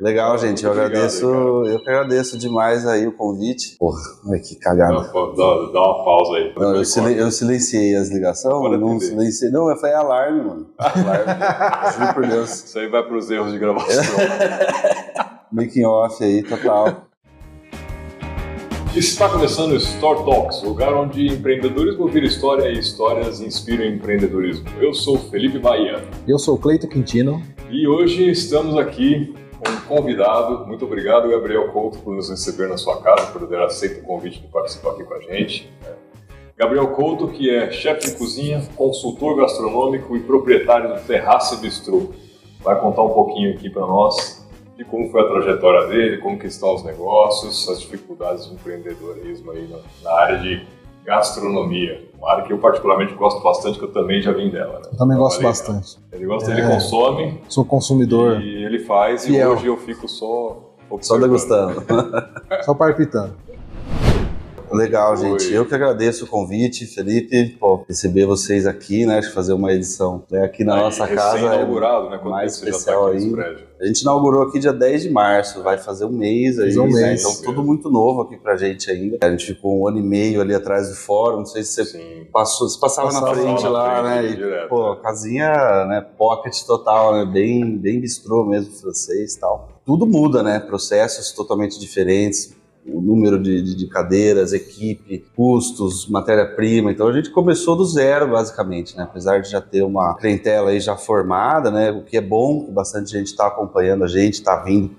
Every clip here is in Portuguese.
Legal, gente. Eu obrigado, agradeço, eu que agradeço demais aí o convite. Porra, ai, que cagada. Dá, dá- dá uma pausa aí. Não, eu, silen- eu silenciei as ligações, Pode eu não atender. silenciei. Não, foi alarme, mano. Alarme. Juro por Deus. Isso aí vai para os erros de gravação. Making off aí, total. Está começando o Store Talks, lugar onde empreendedorismo vira história e histórias inspiram empreendedorismo. Eu sou Felipe Bahia Eu sou o Cleito Quintino. e hoje estamos aqui convidado. Muito obrigado, Gabriel Couto, por nos receber na sua casa, por ter aceito o convite de participar aqui com a gente. Gabriel Couto, que é chefe de cozinha, consultor gastronômico e proprietário do Terrace Bistrô. Vai contar um pouquinho aqui para nós de como foi a trajetória dele, como que estão os negócios, as dificuldades de empreendedorismo aí na área de gastronomia. Uma área que eu particularmente gosto bastante, que eu também já vim dela. né? Eu também gosto bastante. nela. Ele gosta, É. ele consome Sou consumidor, e ele faz, Fiel. e hoje eu fico só Só degustando. só palpitando. Legal, gente. Eu que agradeço o convite, Felipe, pô, receber vocês aqui, né? Acho que fazer uma edição né, aqui na Aí, nossa casa. é recém-inaugurado, né? Quando mais tá especial nesse aí. prédio. A gente inaugurou aqui dia 10 de março, vai fazer um mês aí, um né? mês. Então tudo muito novo aqui pra gente ainda. A gente ficou um ano e meio ali atrás do fórum, não sei se você Sim. passou, você passava, na Passava frente na lá, frente, né? E, direto, pô, né? casinha, né, pocket total, né? Bem, bem bistrô mesmo, francês e tal. Tudo muda, né? Processos totalmente diferentes. O número de, de- de cadeiras, equipe, custos, matéria-prima. Então a gente começou do zero, basicamente, né? Apesar de já ter uma clientela aí já formada, né? O que é bom, que bastante gente está acompanhando a gente, está vindo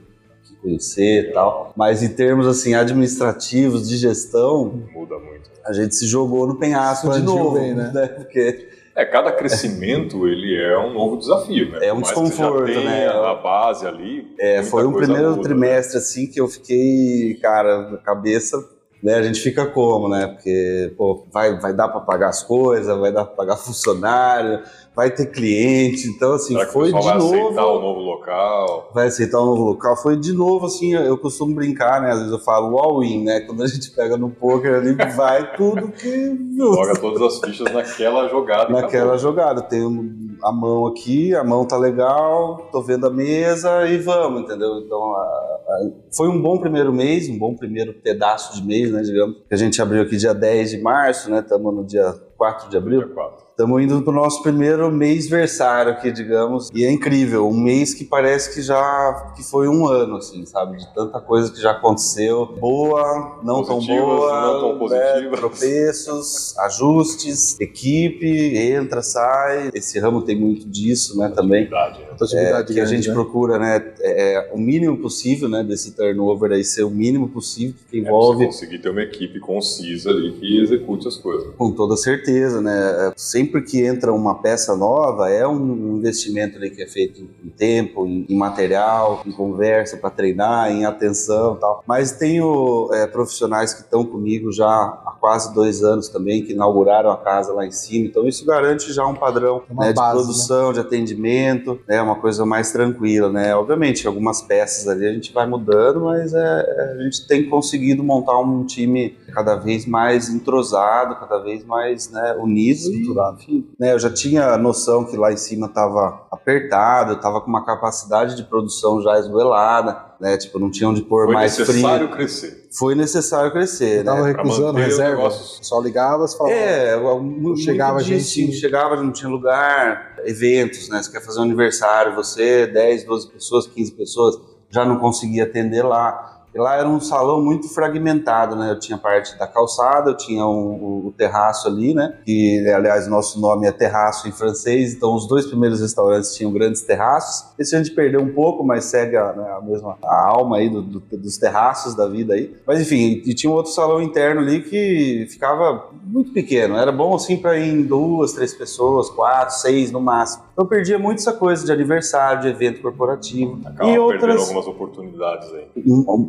aqui conhecer e tal. Mas em termos assim administrativos, de gestão, Muda muito. a gente se jogou no penhasco de Expandiu novo, bem, né? Porque É, cada crescimento ele é um novo desafio, né? É um desconforto, né? A base ali. é, foi um primeiro muda, né? trimestre assim que eu fiquei, cara, na cabeça, né? A gente fica como, né? Porque, pô, vai, vai dar para pagar as coisas, vai dar para pagar funcionário, vai ter cliente, então assim, Será foi o de vai novo. aceitar o novo local? vai aceitar um novo local. Foi de novo, assim, eu costumo brincar, né? Às vezes eu falo o all-in, né? Quando a gente pega no poker ali, vai tudo que. Joga todas as fichas naquela jogada. Naquela acabou. jogada. Tenho a mão aqui, a mão tá legal, tô vendo a mesa e vamos, entendeu? Então, a- a- foi um bom primeiro mês, um bom primeiro pedaço de mês, né? Digamos. Que a gente abriu aqui dia 10 de março, né? Estamos no dia 4 de abril. Dia quatro. Estamos indo pro nosso primeiro mês versário aqui, digamos, e é incrível, um mês que parece que já que foi um ano, assim, sabe, de tanta coisa que já aconteceu, boa, não tão Positivas, boa, não tão né, positivas. tropeços, ajustes, equipe, entra, sai, esse ramo tem muito disso, né, também, Verdade, é, Atividade que a gente né? procura, né, é, o mínimo possível, né, desse turnover aí ser o mínimo possível, que É, você envolve conseguir ter uma equipe concisa ali que execute as coisas. Com toda certeza, né? Sempre que entra uma peça nova, é um investimento ali que é feito em tempo, em, em material, em conversa para treinar, em atenção tal. Mas tenho é, profissionais que estão comigo já há quase dois anos também, que inauguraram a casa lá em cima. Então isso garante já um padrão né, de base, produção, de atendimento, né? Uma coisa mais tranquila, né? Obviamente, algumas peças ali a gente vai mudando, mas é, é, a gente tem conseguido montar um time cada vez mais entrosado, cada vez mais né, unido. Estruturado. Enfim, né, eu já tinha a noção que lá em cima estava apertado, estava com uma capacidade de produção já esgoelada, né? Tipo, não tinha onde pôr Foi mais necessário frio. crescer. Foi necessário crescer, Eu tava né? recusando manter o reserva. negócio- Só ligava, falava. É, muito chegava disso, gente- sim, chegava, não tinha lugar, eventos, né? Você quer fazer um aniversário, você, 10, 12 pessoas, 15 pessoas, já não conseguia atender lá. Lá era um salão muito fragmentado, né? Eu tinha parte da calçada, eu tinha um- o, o terraço ali, né? Que, aliás, o nosso nome é terraço em francês, então os dois primeiros restaurantes tinham grandes terraços. Esse a gente perdeu um pouco, mas segue a, né, a mesma a alma aí do- do- dos terraços da vida aí. Mas enfim, e tinha um outro salão interno ali que ficava muito pequeno. Era bom assim para ir em duas, três pessoas, quatro, seis no máximo. Então eu perdia muito essa coisa de aniversário, de evento corporativo. Acaba e perdendo outras algumas oportunidades aí.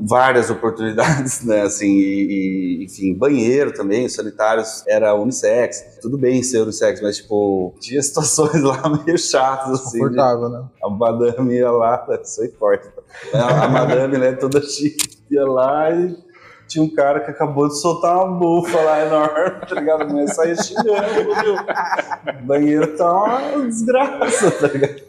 várias oportunidades, né? Assim, e, e, enfim, banheiro também, os sanitários era unissex. Tudo bem ser unissex, mas tipo, tinha situações lá meio chatas, assim. de- Confortável, né? a madame ia lá, foi forte. A, a madame, né, toda chique, ia lá e tinha um cara que acabou de soltar uma bufa lá enorme, tá ligado? Mulher saía xingando, viu? O banheiro tá uma desgraça, tá ligado?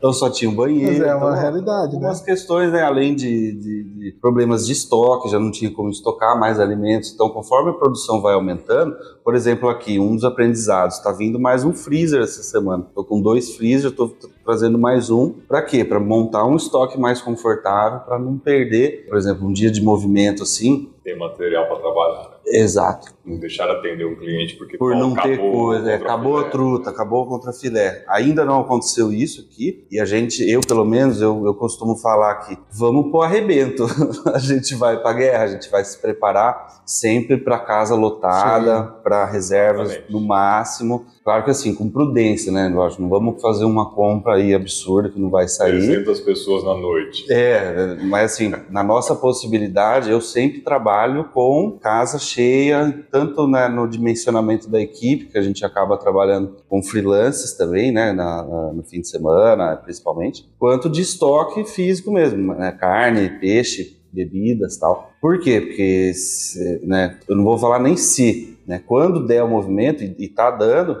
Então só tinha um banheiro. Mas é uma então, realidade, né? algumas questões, né? Além de, de- de problemas de estoque, já não tinha como estocar mais alimentos. Então, conforme a produção vai aumentando, por exemplo, aqui, um dos aprendizados, está vindo mais um freezer essa semana. Estou com dois freezers, estou trazendo mais um. Para quê? Para montar um estoque mais confortável, para não perder, por exemplo, um dia de movimento assim. Tem material para trabalhar. né? Exato. Não deixar atender o cliente porque Por não ter acabou coisa, é, contra acabou a filé. truta, acabou o contrafilé. Ainda não aconteceu isso aqui, e a gente, eu pelo menos, eu, eu costumo falar que vamos pro arrebento. a gente vai pra guerra, a gente vai se preparar sempre para casa lotada, para reservas Exatamente. no máximo. Claro que assim, com prudência, né? Lógico, não vamos fazer uma compra aí absurda que não vai sair. 300 pessoas na noite. É, mas assim, na nossa possibilidade, eu sempre trabalho com casa cheia, tanto né, no dimensionamento da equipe, que a gente acaba trabalhando com freelancers também, né, na- na- no fim de semana, principalmente, quanto de estoque físico mesmo, né, carne, peixe, bebidas tal. Por quê? Porque, né, eu não vou falar nem se, né, quando der o movimento e, e tá dando,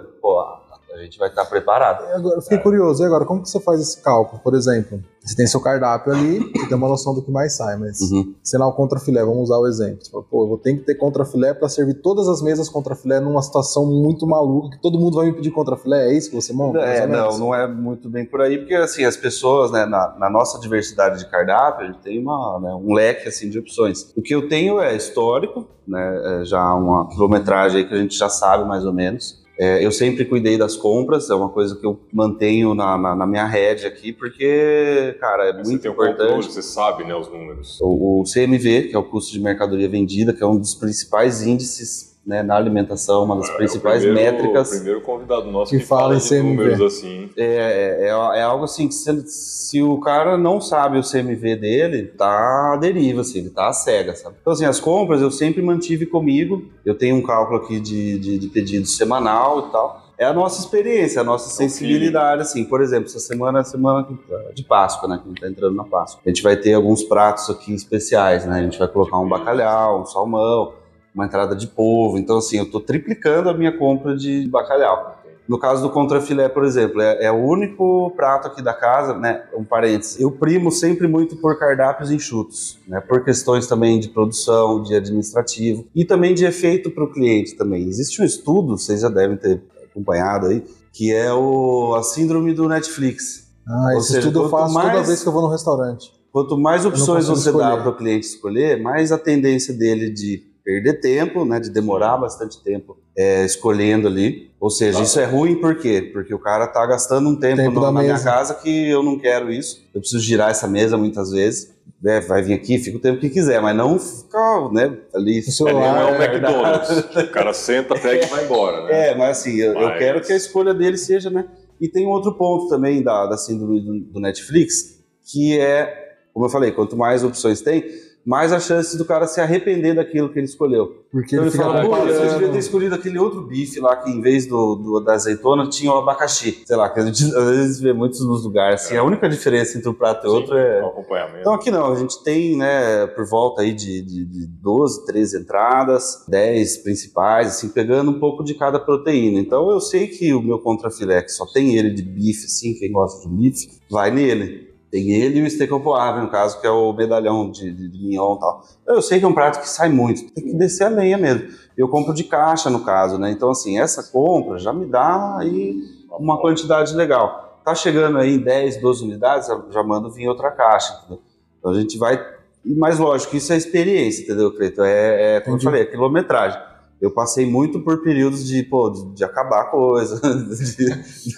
a gente vai estar preparado. E agora, eu fiquei curioso, e agora, como que você faz esse cálculo? Por exemplo, você tem seu cardápio ali, você tem uma noção do que mais sai, mas Uhum. sei lá, o contrafilé, vamos usar o exemplo. Você fala, pô, eu vou ter que ter contrafilé para servir todas as mesas contrafilé numa situação muito maluca, que todo mundo vai me pedir contrafilé, é isso que você monta? É, não, não é muito bem por aí, porque assim, as pessoas, né, na, na nossa diversidade de cardápio, a gente tem uma, né, um leque assim, de opções. O que eu tenho é histórico, né, é já uma quilometragem aí que a gente já sabe mais ou menos. É, eu sempre cuidei das compras, é uma coisa que eu mantenho na, na, na minha rede aqui, porque, cara, é Você muito tem o importante. controle, você sabe né, os números. O, o CMV, que é o custo de mercadoria vendida, que é um dos principais índices né, na alimentação, uma das É o principais primeiro- métricas. O primeiro convidado nosso Que que, fala fala em CMV. números assim. É, é, é algo assim que se, se o cara não sabe o CMV dele, tá à deriva, assim, ele tá à cega, sabe? Então, assim, as compras eu sempre mantive comigo. Eu tenho um cálculo aqui de, de, de pedido semanal e tal. É a nossa experiência, a nossa É o sensibilidade, assim. Por exemplo, essa semana é a semana de Páscoa, né? Que a gente tá entrando na Páscoa. A gente vai ter alguns pratos aqui especiais, né? A gente vai colocar um bacalhau, um salmão, uma entrada de polvo. Então, assim, eu tô triplicando a minha compra de bacalhau. No caso do contrafilé, por exemplo, é, é o único prato aqui da casa, né? Um parênteses. Eu primo sempre muito por cardápios enxutos, né? Por questões também de produção, de administrativo e também de efeito para o cliente também. Existe um estudo, vocês já devem ter acompanhado aí, que é o, a síndrome do Netflix. Ah, esse seja, estudo eu faço toda mais- vez que eu vou no restaurante. Quanto mais opções você dá escolher. para o cliente escolher, mais a tendência dele de perder tempo, né, de demorar bastante tempo é, escolhendo ali. Ou seja, Tá. isso é ruim por quê? Porque o cara tá gastando um tempo, Tempo no- na minha casa que eu não quero isso. Eu preciso girar essa mesa muitas vezes. né, vai vir aqui, fica o tempo que quiser, mas não ficar né, ali. O celular, É, não é É, McDonald's. o cara senta, pega e vai embora, né? É, mas assim, eu, eu Mas- quero que a escolha dele seja, né? E tem um outro ponto também da, da síndrome do, do Netflix, que é, como eu falei, quanto mais opções tem, mais a chance do cara se arrepender daquilo que ele escolheu. Porque Então ele ele fala, pô, eu devia ter escolhido aquele outro bife lá que em vez do, do- da azeitona tinha o abacaxi. Sei lá, que a gente às vezes vê muitos nos lugares. Assim, É. A única diferença entre um prato e Sim, outro é um acompanhamento. então aqui não, a gente tem, né, por volta aí de, de, de 12, 13 entradas, 10 principais, assim, pegando um pouco de cada proteína. Então eu sei que o meu contrafilé, que só tem ele de bife, assim, quem gosta de bife, vai nele. Tem ele e o steak au poivre, no caso, que é o medalhão de, de, de mignon e tal. Eu sei que é um prato que sai muito, tem que descer a lenha mesmo. Eu compro de caixa, no caso, né? Então, assim, essa compra já me dá aí uma quantidade legal. Tá chegando aí em 10, 12 unidades, já- já mando vir outra caixa, entendeu? Então a gente vai. Mas lógico, isso é experiência, entendeu, Cleiton? É, é como eu Entendi. falei, é quilometragem. Eu passei muito por períodos de, pô, de, de acabar a coisa. de-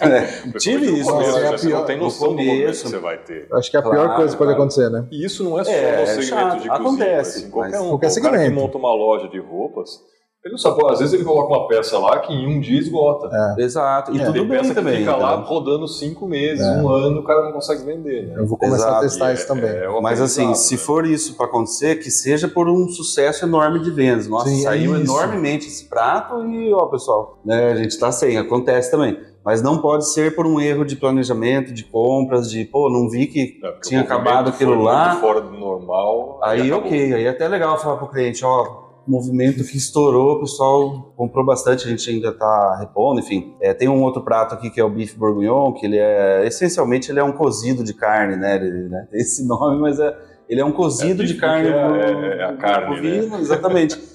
né? Tive isso. começo, é a Você pior- não tem no noção do começo. que você vai ter. Acho que é a pior Claro, coisa que pode claro. acontecer, né? E isso não é só É, no é segmento chato, de cozinha. acontece, assim, qualquer mas- um. Qualquer o cara que segmento. monta uma loja de roupas, ele não sabe, pô, às vezes ele coloca uma peça lá que em um dia esgota. Exato. E É. tudo Tem bem peça que também. fica lá então. rodando cinco meses, É. um ano, o cara não consegue vender, né? Eu vou começar Exato. a testar E isso é- também. é Mas assim, aprendizado, se né? for isso para acontecer, que seja por um sucesso enorme de vendas. Nossa, Sim, é saiu enormemente esse prato e, ó, pessoal, né, a gente tá sem, acontece também. Mas não pode ser por um erro de planejamento, de compras, de, pô, não vi que É, tinha acabado aquilo lá. fora do normal. Aí, ok, aí é até legal falar pro cliente, ó, movimento que estourou, o pessoal comprou bastante, a gente ainda tá repondo, enfim. É, tem um outro prato aqui que é o bife bourguignon, que ele é, essencialmente, ele é um cozido de carne, né? Ele, né? Tem esse nome, mas é, ele é um cozido É, de carne. é- é- é a carne, bovino, né? Exatamente.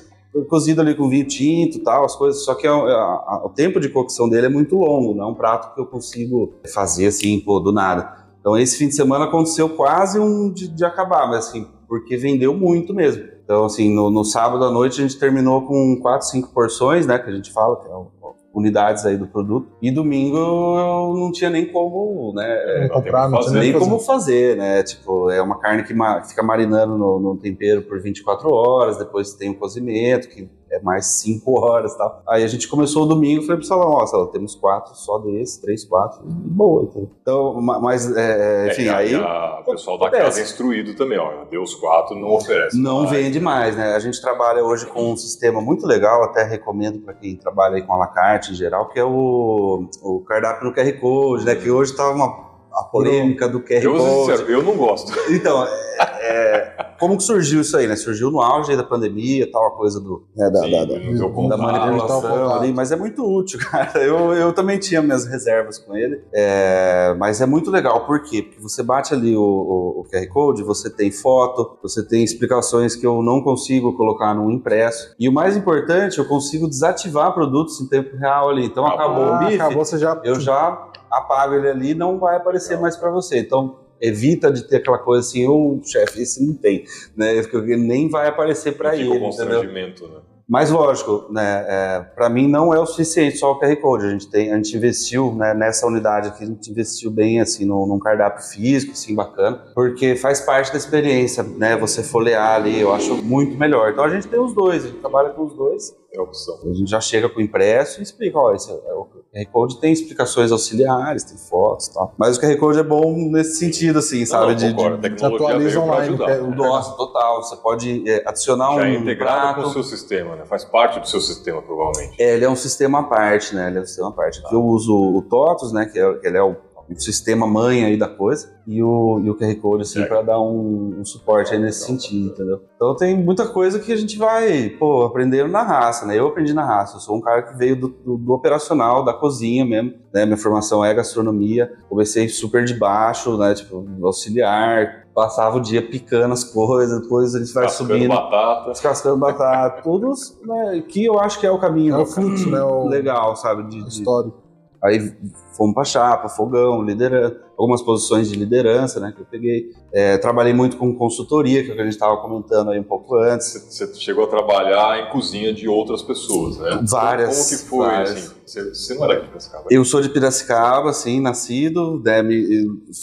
cozido ali com vinho tinto e tal, as coisas, só que a- a- a- o tempo de cocção dele é muito longo, não é um prato que eu consigo fazer assim, pô, do nada. Então esse fim de semana aconteceu quase um de, de acabar, mas assim, porque vendeu muito mesmo. Então assim, no, no sábado à noite a gente terminou com quatro, cinco porções, né, que a gente fala, que é o- unidades aí do produto. E domingo eu não tinha nem como, né, Não comprar, não tinha nem fazer. como fazer, né? Tipo, é uma carne que ma- fica marinando no, no tempero por 24 horas, depois tem o cozimento, que é mais 5 horas e tal. Aí a gente começou o domingo e falei pro Salão, ó, Salão, temos quatro só desses, três, quatro, e boa. Então, então ma- mas, é, É, enfim, e aí o pessoal da casa é instruído também, ó. Deu os quatro, não oferece. não mais. vende mais, né? A gente trabalha hoje com um sistema muito legal, até recomendo para quem trabalha aí com a la carte em geral, que é o, o cardápio no QR Code, né? Que hoje tá uma a polêmica do QR Eu, Code. sincero, eu não gosto. Então, é, é, como que surgiu isso aí, né? Surgiu no auge aí da pandemia, tal, a coisa do, né, da, Sim, da, da, da manipulação ali, mas é muito útil, cara. Eu, eu também tinha minhas reservas com ele, é, mas é muito legal, por quê? Porque você bate ali o, o- o QR Code, você tem foto, você tem explicações que eu não consigo colocar num impresso, e o mais importante, eu consigo desativar produtos em tempo real ali. Então, Ah, acabou Ah, o bife, acabou, você já. eu já apago ele ali não vai aparecer mais para você. Então, evita de ter aquela coisa assim, o chefe, esse não tem, né? Porque nem vai aparecer para Fica ele, o entendeu? constrangimento, né? Mas lógico, né, é, para mim não é o suficiente só o QR Code. A gente tem, a gente investiu né, nessa unidade aqui, a gente investiu bem assim num, num cardápio físico, assim bacana, porque faz parte da experiência, né? Você folhear ali, eu acho muito melhor. Então a gente tem os dois, a gente trabalha com os dois. É a opção. A gente já chega com o impresso e explica, ó, esse é o QR Code tem explicações auxiliares, tem fotos e tal. Mas o QR Code é bom nesse sentido, assim, sabe? Não, de, concordo. de- tecnologia atualiza online, é o- Nossa, total. Você pode é, adicionar Já um é integrado com prato. o seu sistema, né? Faz parte do seu sistema, provavelmente. É, ele é um sistema à parte, né? Ele é um sistema à parte. Aqui eu uso o TOTOS, né? Que, é, que ele é o, o sistema mãe aí da coisa. E o, e o QR Code, assim, É. para dar um, um suporte aí nesse sentido, entendeu? Então tem muita coisa que a gente vai, pô, aprendendo na raça, né? Eu aprendi na raça. Eu sou um cara que veio do, do- do operacional, da cozinha mesmo, né? Minha formação é gastronomia. Comecei super de baixo, né? Tipo, auxiliar. Passava o dia picando as coisas, depois a gente vai subindo batata. descascando batata, tudo né, que eu acho que é o caminho É o fluxo, né? O legal, sabe? De, de- histórico. Aí fomos pra chapa, fogão, liderança, algumas posições de liderança, né, que eu peguei. É, trabalhei muito com consultoria, que é o que a gente estava comentando aí um pouco antes. Você, você chegou a trabalhar em cozinha de outras pessoas, né? Várias, Como que foi, várias. assim? Você, você não era aqui de Piracicaba? Eu sou de Piracicaba, assim, nascido, né, me-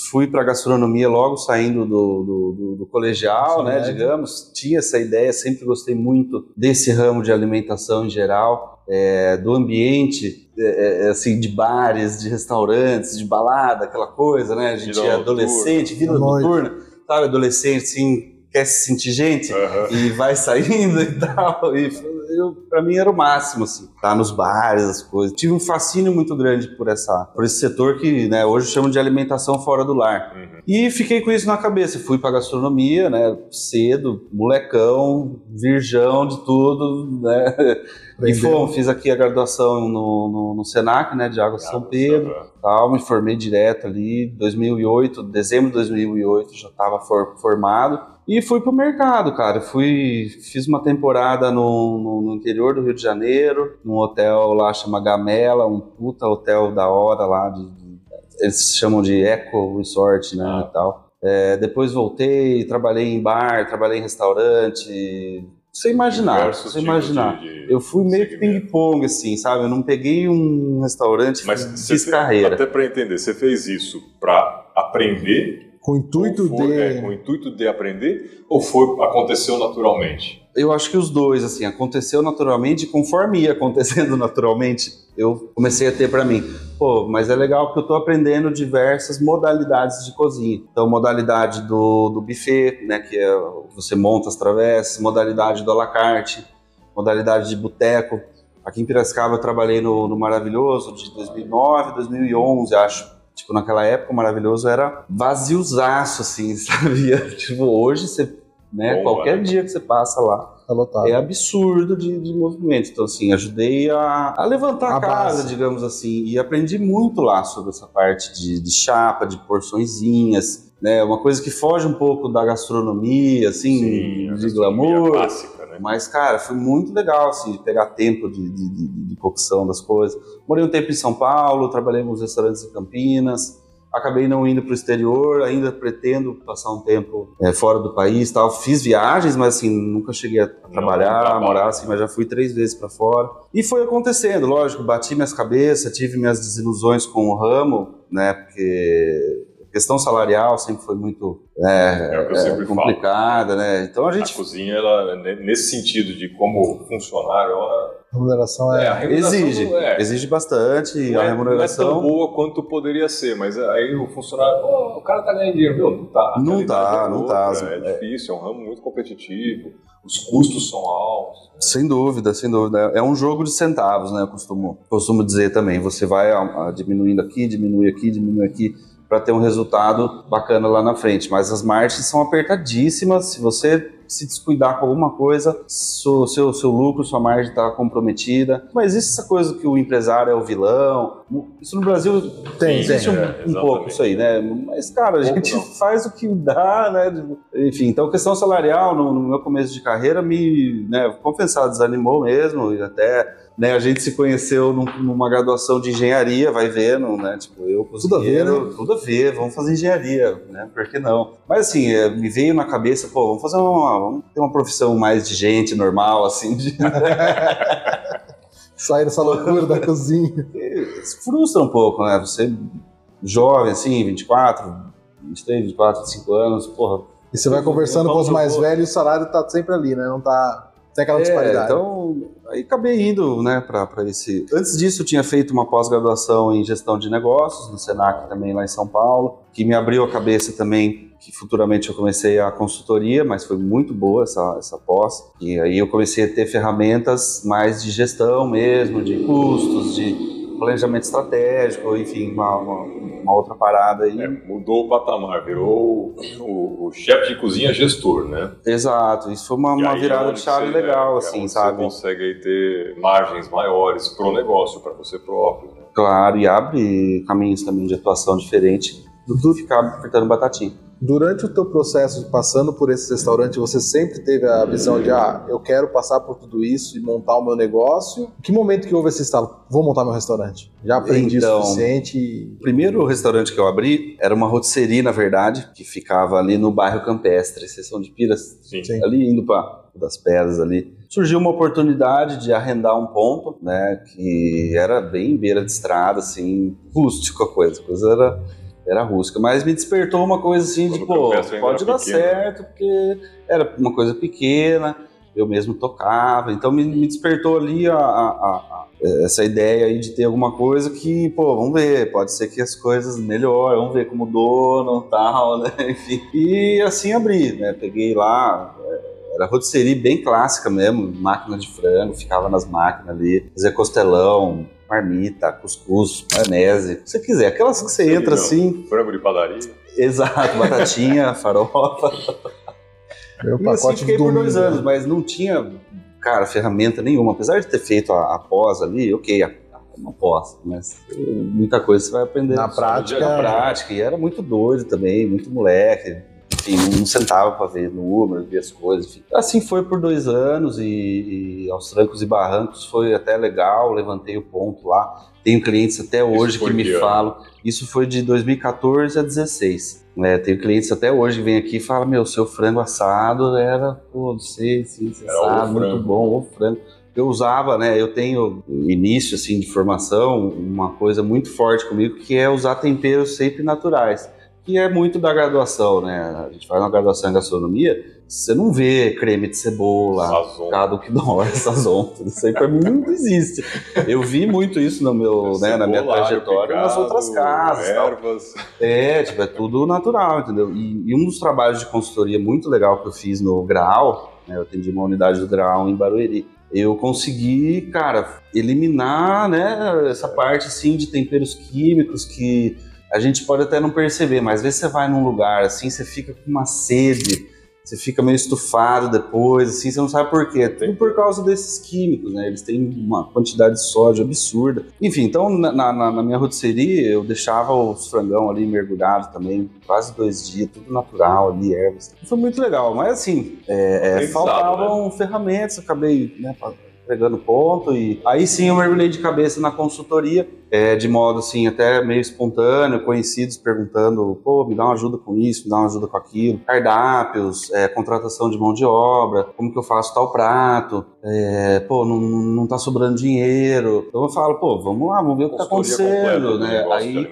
fui para gastronomia logo saindo do, do, do- do colegial, né, médio. digamos. Tinha essa ideia, sempre gostei muito desse ramo de alimentação em geral, é, do ambiente, é, é, assim, de bares, de restaurantes, de balada, aquela coisa, né? A gente Vida é adolescente, vida noturna, sabe? Adolescente, assim, quer se sentir gente Aham. e vai saindo e tal. E eu, pra mim era o máximo, assim, tá nos bares, as coisas. Tive um fascínio muito grande por essa, por esse setor que, né, hoje chamo de alimentação fora do lar. Uhum. E fiquei com isso na cabeça. Fui pra gastronomia, né, cedo, molecão, virgão de tudo, né. E fomos, fiz aqui a graduação no, no, no Senac, né, de Água São Pedro tal, me formei direto ali, 2008, dezembro de 2008 já estava formado e fui pro mercado, cara. Fui, fiz uma temporada no, no- no interior do Rio de Janeiro, num hotel lá chama Gamela, um puta hotel da hora lá, de, de- eles chamam de Eco Resort, né, Ah. e tal. É, depois voltei, trabalhei em bar, trabalhei em restaurante, sem imaginar, tipos imaginar. de- de Eu fui meio que ping-pong, assim, sabe? Eu não peguei um restaurante Mas você fiz carreira. Até para entender, você fez isso para aprender? Com o intuito foi, de. é, com o intuito de aprender? Ou foi aconteceu naturalmente? Eu acho que os dois, assim, aconteceu naturalmente, e conforme ia acontecendo naturalmente, eu comecei a ter pra mim, pô, mas é legal porque eu tô aprendendo diversas modalidades de cozinha. Então, modalidade do, do buffet, né, que é que você monta as travessas, modalidade do à la carte, modalidade de boteco. Aqui em Piracicaba eu trabalhei no, no Maravilhoso de 2009, 2011, acho. Tipo, naquela época o Maravilhoso era vaziozaço, assim, sabia? Tipo, hoje você né? Qualquer né? dia que você passa lá Tá lotado. é absurdo de, de movimento. Então, assim, ajudei a, a levantar a, A casa, base. digamos assim, e aprendi muito lá sobre essa parte de, de chapa, de porçõezinhas, né? Uma coisa que foge um pouco da gastronomia, assim, Sim, de gastronomia glamour. clássica, né? Mas, cara, foi muito legal, assim, de pegar tempo de, de, de, de cocção das coisas. Morei um tempo em São Paulo, trabalhei em uns restaurantes em Campinas, acabei não indo para o exterior, ainda pretendo passar um tempo é, fora do país tal. Fiz viagens, mas, assim, nunca cheguei a trabalhar, trabalho. morar, assim, mas já fui três vezes para fora. E foi acontecendo, lógico, bati minhas cabeças, tive minhas desilusões com o ramo, né, porque... a Questão salarial sempre foi muito é, É é, falo. complicada, né? Então a A gente cozinha, ela, ne- nesse sentido de como funcionário, ela A remuneração é. a remuneração Exige, é, exige bastante não a é- remuneração. não é tão boa quanto poderia ser, mas aí o funcionário, "Pô, o cara tá ganhando dinheiro, meu, não tá. A Não tá, é não outra, tá. É difícil, é um ramo muito competitivo, os custos são altos. Sem dúvida, sem dúvida. É um jogo de centavos, né? Eu costumo, costumo dizer também. Você vai ah, diminuindo aqui, diminui aqui, diminui aqui, para ter um resultado bacana lá na frente. Mas as margens são apertadíssimas. Se você se descuidar com alguma coisa, seu, seu, seu lucro, sua margem está comprometida. Mas existe essa coisa que o empresário é o vilão. Isso no Brasil Tem, existe tem. um, É, um exatamente. pouco isso aí, né? Mas, cara, a gente não. faz o que dá, né? Enfim, então, questão salarial, no, no meu começo de carreira, me, né, vou confessar, desanimou mesmo, e até, né, a gente se conheceu num- numa graduação de engenharia, vai vendo, né, tipo, eu Tudo a ver, cozinheiro, tudo a ver, vamos fazer engenharia, né, por que não? Mas, assim, é, me veio na cabeça, pô, vamos fazer uma, vamos ter uma profissão mais de gente, normal, assim, de, Sair dessa loucura da cozinha. Frustra um pouco, né, você jovem, assim, 24, 23, 24, 25 anos, porra, E você vai conversando com os mais velhos e o salário tá sempre ali, né? Não tá. Tem aquela É, disparidade. então, aí acabei indo, né, para esse. Antes disso, eu tinha feito uma pós-graduação em gestão de negócios, no Senac também lá em São Paulo, que me abriu a cabeça também, que futuramente eu comecei a consultoria, mas foi muito boa essa, essa pós. E aí eu comecei a ter ferramentas mais de gestão mesmo, de custos, de planejamento estratégico, enfim, uma, uma, uma outra parada aí. É, mudou o patamar, virou o, o chefe de cozinha gestor, né? Exato, isso foi uma, uma virada de chave você- legal, é, assim, sabe? Você consegue aí ter margens maiores pro negócio, para você próprio. Né? Claro, e abre caminhos também de atuação diferente do que ficar fritando batatinha. Durante o teu processo de passando por esse restaurante, você sempre teve a visão de, ah, eu quero passar por tudo isso e montar o meu negócio? Que momento que houve esse estalo? Vou montar meu restaurante. Já aprendi Então, o suficiente e... O primeiro restaurante que eu abri era uma rotisserie, na verdade, que ficava ali no bairro Campestre, seção de Piras, Sim. Sim. ali indo para das pedras ali. Surgiu uma oportunidade de arrendar um ponto, né, que era bem beira de estrada, assim, rústico a coisa, a coisa era, era rústica, mas me despertou uma coisa assim de, Quando o pô, pode dar pequeno. certo, porque era uma coisa pequena, eu mesmo tocava, então me, me despertou ali a, a- a- a- essa ideia aí de ter alguma coisa que, pô, vamos ver, pode ser que as coisas melhorem, vamos ver como dono tal, né, enfim. E assim abri, né, peguei lá, é, era rotisserie bem clássica mesmo, máquina de frango, ficava nas máquinas ali, fazia costelão, marmita, cuscuz, maionese, o que você quiser, aquelas que você entra Não. assim, Frango de padaria. exato, batatinha, farofa, Meu e assim pacote fiquei de por dois anos, mas não tinha, cara, ferramenta nenhuma. Apesar de ter feito a, a pós ali, ok, a, a- uma pós, mas muita coisa você vai aprender Na prática- dia- na prática. E era muito doido também, muito moleque. Enfim, não sentava para ver número, ver as coisas. Enfim. Assim foi por dois anos e, e aos trancos e barrancos foi até legal. Levantei o ponto lá. Tenho clientes até hoje que me ano? falam. Isso foi de 2014 a 16. É, tenho clientes até hoje que vêm aqui e falam: Meu, seu frango assado era, pô, não sei, o assado, muito frango. bom, o frango. Eu usava, né? Eu tenho início assim de formação, uma coisa muito forte comigo que é usar temperos sempre naturais, que é muito da graduação, né? A gente faz uma graduação em gastronomia, você não vê creme de cebola, Sazon. Cado que Nor, Sazon, tudo isso aí pra mim não existe. Eu vi muito isso no meu, né, na minha trajetória nas picado, outras casas. tal. Ervas. É, tipo, é tudo natural, entendeu? E, e um dos trabalhos de consultoria muito legal que eu fiz no Graal, né, eu atendi uma unidade do Graal em Barueri, eu consegui, cara, eliminar, né, essa parte, assim, de temperos químicos que a gente pode até não perceber, mas às vezes você vai num lugar, assim, você fica com uma sede, você fica meio estufado depois, assim, você não sabe por quê. Tudo por causa desses químicos, né? Eles têm uma quantidade de sódio absurda. Enfim, então na, na, na minha rotisserie eu deixava os frangão ali mergulhado também, quase dois dias, tudo natural ali, ervas. Foi muito legal, mas assim, é, é, faltavam né? ferramentas, acabei né, pegando ponto e aí sim eu mergulhei de cabeça na consultoria, é, de modo assim até meio espontâneo, conhecidos perguntando, pô, me dá uma ajuda com isso, me dá uma ajuda com aquilo, cardápios, é, contratação de mão de obra, como que eu faço tal prato, é, pô, não, não tá sobrando dinheiro, então eu falo, pô, vamos lá, vamos ver o que tá acontecendo, né? Aí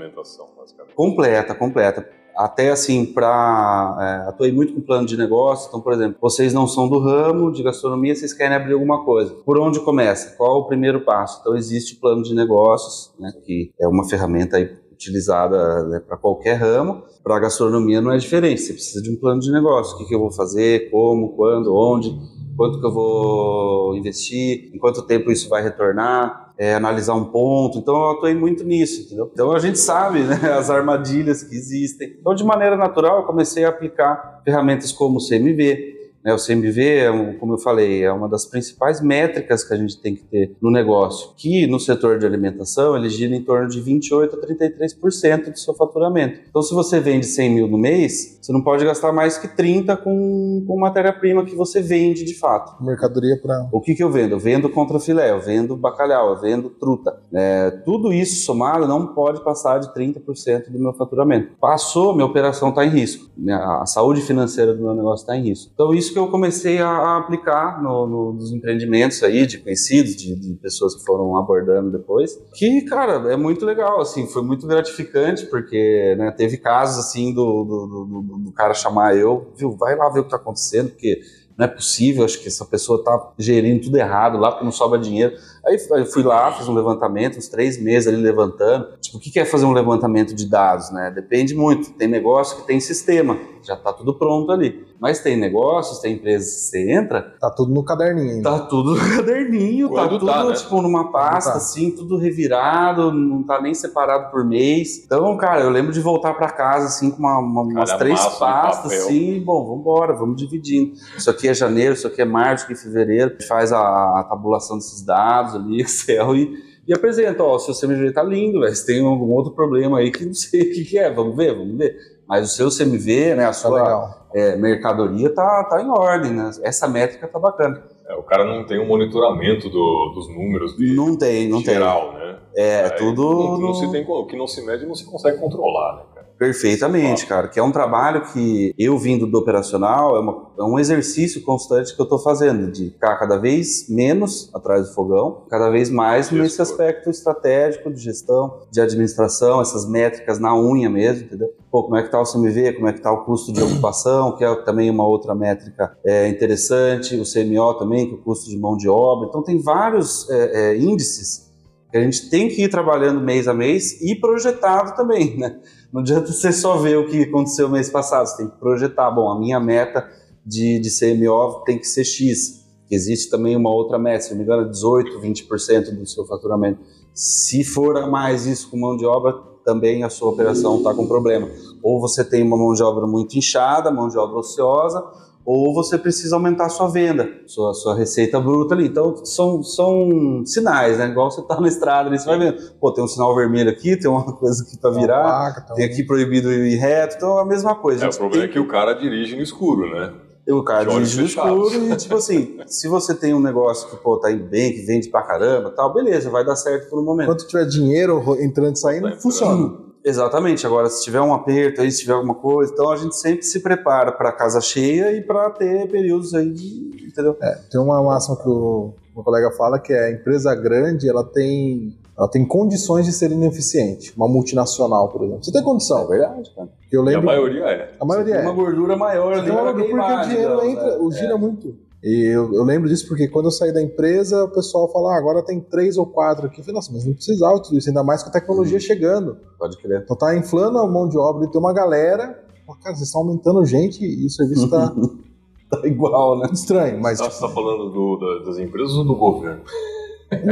completa, completa até assim, para. É, atuei muito com plano de negócio. Então, por exemplo, vocês não são do ramo de gastronomia, vocês querem abrir alguma coisa. Por onde começa? Qual o primeiro passo? Então, existe o plano de negócios, né, que é uma ferramenta aí utilizada né, para qualquer ramo. Para a gastronomia não é diferente. Você precisa de um plano de negócio. O que, que eu vou fazer, como, quando, onde, quanto que eu vou investir, em quanto tempo isso vai retornar é, analisar um ponto. Então eu atuei muito nisso, entendeu? Então a gente sabe né, as armadilhas que existem. Então, de maneira natural, eu comecei a aplicar ferramentas como o CMV, o CMV, é como eu falei, é uma das principais métricas que a gente tem que ter no negócio, que no setor de alimentação ele gira em torno de 28% a 33% do seu faturamento. Então, se você vende 100 mil no mês, você não pode gastar mais que 30 com, com matéria-prima que você vende de fato. Mercadoria para. O que, que eu vendo? Eu vendo contra filé, eu vendo bacalhau, eu vendo truta. É, tudo isso somado não pode passar de 30% do meu faturamento. Passou, minha operação está em risco. A saúde financeira do meu negócio está em risco. Então, isso que eu comecei a, aplicar no, no, nos empreendimentos aí de conhecidos, de, de, pessoas que foram abordando depois, que, cara, é muito legal, assim, foi muito gratificante, porque, né, teve casos, assim, do, do, do, do cara chamar eu, viu, vai lá ver o que tá acontecendo, porque não é possível, acho que essa pessoa tá gerindo tudo errado lá, porque não sobra dinheiro. Aí eu fui lá, fiz um levantamento, uns três meses ali levantando. Tipo, o que é fazer um levantamento de dados, né? Depende muito. Tem negócio que tem sistema, já tá tudo pronto ali. Mas tem negócios, tem empresas que você entra. Tá tudo no caderninho. Tá tudo no caderninho, tá Quando tá tudo tá, né? tipo numa pasta, tá. assim, tudo revirado, não tá nem separado por mês. Então, cara, eu lembro de voltar para casa, assim, com uma, uma, umas três pastas, assim, bom, vamos embora, vamos dividindo. Isso aqui é janeiro, isso aqui é março, isso aqui é fevereiro. A gente faz a, a tabulação desses dados ali, Excel, e, e apresenta, ó, seu CMV tá lindo, velho, se tem algum outro problema aí que não sei o que, que é, vamos ver, vamos ver. Mas o seu CMV, né, a tá sua é, mercadoria tá, tá em ordem, né? Essa métrica tá bacana. É, o cara não tem um monitoramento do, dos números de, não tem, não geral, tem. né? É, é tudo. O que, não se tem, o que não se mede não se consegue controlar, né? Perfeitamente, cara. Que é um trabalho que eu vindo do operacional, é, uma, é um exercício constante que eu estou fazendo, de ficar cada vez menos atrás do fogão, cada vez mais Gestor. nesse aspecto estratégico de gestão, de administração, essas métricas na unha mesmo, entendeu? Pô, como é que está o CMV, como é que está o custo de ocupação, que é também uma outra métrica é, interessante, o CMO também, que é o custo de mão de obra. Então tem vários é, é, índices que a gente tem que ir trabalhando mês a mês e projetado também, né? Não adianta você só ver o que aconteceu mês passado, você tem que projetar. Bom, a minha meta de, de CMO tem que ser X. Existe também uma outra meta, se não me engano, 18, 20% do seu faturamento. Se for a mais isso com mão de obra, também a sua operação está com problema. Ou você tem uma mão de obra muito inchada, mão de obra ociosa, ou você precisa aumentar a sua venda, sua, sua receita bruta ali. Então, são, são sinais, né? Igual você tá na estrada ali, você vai vendo, pô, tem um sinal vermelho aqui, tem uma coisa aqui para virar, placa, tá tem aqui proibido ir reto, então é a mesma coisa. É, o problema tem... é que o cara dirige no escuro, né? O cara dirige no escuro e, tipo assim, se você tem um negócio que, pô, tá indo bem, que vende pra caramba tal, beleza, vai dar certo por um momento. Quando tiver dinheiro entrando e saindo, tá funciona. Exatamente. Agora, se tiver um aperto aí, se tiver alguma coisa, então a gente sempre se prepara para casa cheia e para ter períodos aí de. Entendeu? É, tem uma máxima que o meu colega fala que é a empresa grande, ela tem. Ela tem condições de ser ineficiente. Uma multinacional, por exemplo. Você tem condição. É verdade, cara. Eu lembro, e a maioria é. A maioria é. Uma gordura maior ali. Então, porque o dinheiro entra, o gira é. muito. E eu, eu, lembro disso porque quando eu saí da empresa, o pessoal fala, ah, agora tem três ou quatro aqui. Eu falei, nossa, mas não precisava tudo isso, ainda mais com a tecnologia uhum. chegando. Pode crer. Então tá inflando a mão de obra e tem uma galera. Pô, cara, vocês estão aumentando gente e o serviço tá. tá igual, né? Estranho, mas. Você está falando do, das empresas ou do governo?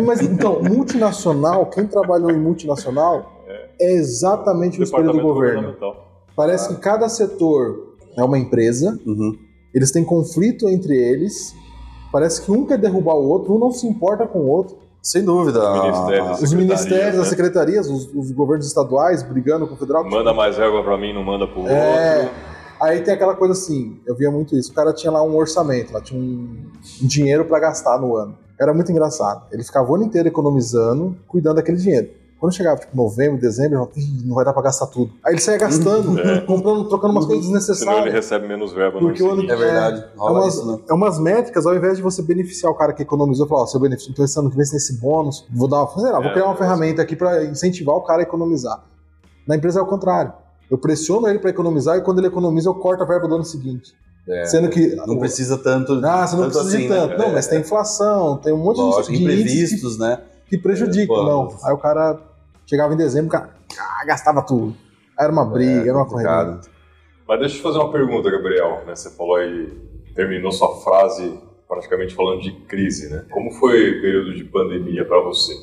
Mas então, multinacional, quem trabalhou em multinacional é, é exatamente o espelho do governo. Parece ah. que cada setor é uma empresa. Uhum eles têm conflito entre eles, parece que um quer derrubar o outro, um não se importa com o outro. Sem dúvida. Ministérios, Os ministérios, né? as secretarias, os, os governos estaduais brigando com o federal. Manda mais verba pra mim, não manda pro É. outro. Aí tem aquela coisa assim, eu via muito isso. O cara tinha lá um orçamento, lá tinha um, um dinheiro pra gastar no ano. Era muito engraçado. Ele ficava o ano inteiro economizando, cuidando daquele dinheiro. Quando chegava, tipo, novembro, dezembro, "Ih, não vai dar pra gastar tudo. Aí ele saía gastando, É. comprando, trocando umas coisas Senão ele desnecessárias. recebe menos verba no ano Porque o ano seguinte. É verdade. É Rola umas, isso, né? é umas métricas, ao invés de você beneficiar o cara que economizou, falar, ó, seu benefício, então esse ano que vem nesse bônus, vou dar, sei lá, vou É, criar uma é, ferramenta aqui pra incentivar o cara a economizar. Na empresa é o contrário. Eu pressiono ele pra economizar e quando ele economiza, eu corto a verba do ano seguinte. É. Sendo que. Não precisa tanto. Ah, você não tanto precisa assim, de né? tanto. Não, mas tem inflação, tem um monte de- Lógico, de, imprevistos, né? que, que prejudicam. É, não. Aí o cara chegava em dezembro, o cara ah, gastava tudo. Era uma briga, era uma corrida. É, complicado. Mas deixa eu te fazer uma pergunta, Gabriel. né? Você falou aí, terminou sua frase praticamente falando de crise, né? Como foi o período de pandemia pra você?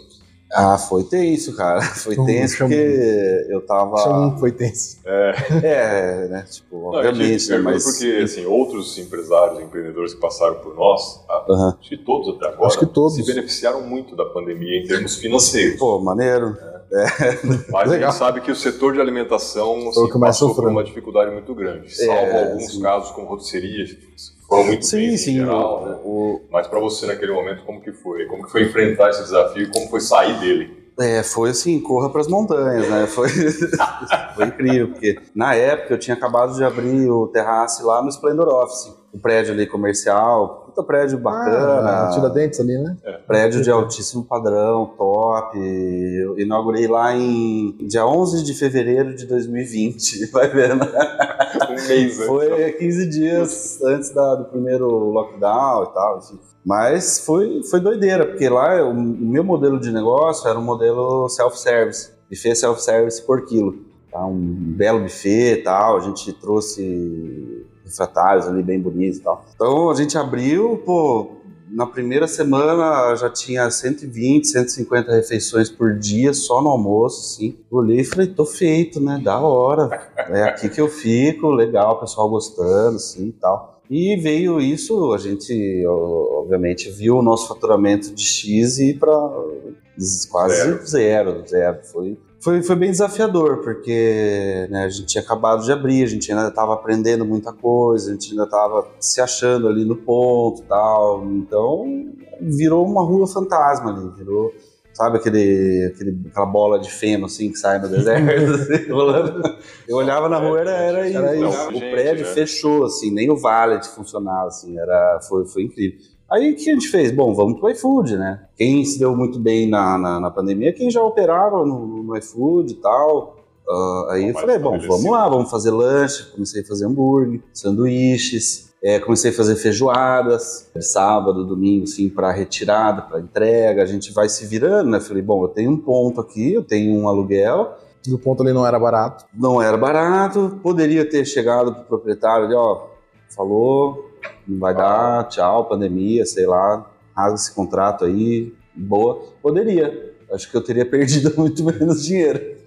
Ah, foi tenso, cara. Foi tenso porque eu tava. Foi tenso. É, né? Tipo, Não, obviamente, né? Mas. porque assim, outros empresários, empreendedores que passaram por nós, acho que todos até agora, Acho que todos. se beneficiaram muito da pandemia em termos financeiros. Pô, maneiro. Mas a legal. gente sabe que o setor de alimentação Foi assim, que mais passou por sofreu. uma dificuldade muito grande. Salvo É, alguns sim. casos como rotisseria, foram muito Sim, bem em sim. geral, o- né? o- Mas para você naquele momento, como que foi? Como que foi enfrentar esse desafio e como foi sair dele? É, foi assim, corra para as montanhas, né? Foi, foi incrível, porque na época eu tinha acabado de abrir o terrace lá no Splendor Office, um prédio ali comercial, puta prédio bacana, Ah, Tiradentes ali, né? Prédio de altíssimo padrão, top. Eu inaugurei lá em dia 11 de fevereiro de 2020, vai vendo. Um mês antes. Foi 15 dias antes da- do primeiro lockdown e tal, enfim. Mas foi, foi doideira, porque lá o, o meu modelo de negócio era um modelo self-service, buffet self-service por quilo. Tá? Um belo buffet e tal, a gente trouxe refratários ali bem bonitos e tal. Então a gente abriu, pô, na primeira semana já tinha 120, 150 refeições por dia só no almoço, assim. Olhei e falei, tô feito, né? Da hora. É aqui que eu fico, legal, o pessoal gostando, assim e tal. E veio isso, a gente, obviamente, viu o nosso faturamento de X e para quase Zero. zero, zero. Foi, foi, foi bem desafiador, porque né, a gente tinha acabado de abrir, a gente ainda estava aprendendo muita coisa, a gente ainda estava se achando ali no ponto e tal. Então, virou uma rua fantasma ali, virou sabe aquele, aquele, aquela bola de feno assim que sai no deserto? assim, rolando? eu olhava na rua, era, era isso. Era isso. o prédio né? fechou, assim, nem o valet funcionava, assim, era, foi, foi incrível. Aí o que a gente fez? Bom, vamos pro iFood, né? Quem se deu muito bem na, na, na pandemia, é quem já operava no, no iFood e tal. Ah, aí eu falei, bom, vamos lá, vamos fazer lanche. Comecei a fazer hambúrguer, sanduíches, é, comecei a fazer feijoadas, sábado, domingo, assim, para retirada, para entrega. A gente vai se virando, né? Falei, bom, eu tenho um ponto aqui, eu tenho um aluguel, Do ponto ali não era barato. não era barato, poderia ter chegado pro proprietário ali, ó, falou, não vai dar, tchau, pandemia, sei lá, rasga esse contrato aí, boa. Poderia. Acho que eu teria perdido muito menos dinheiro.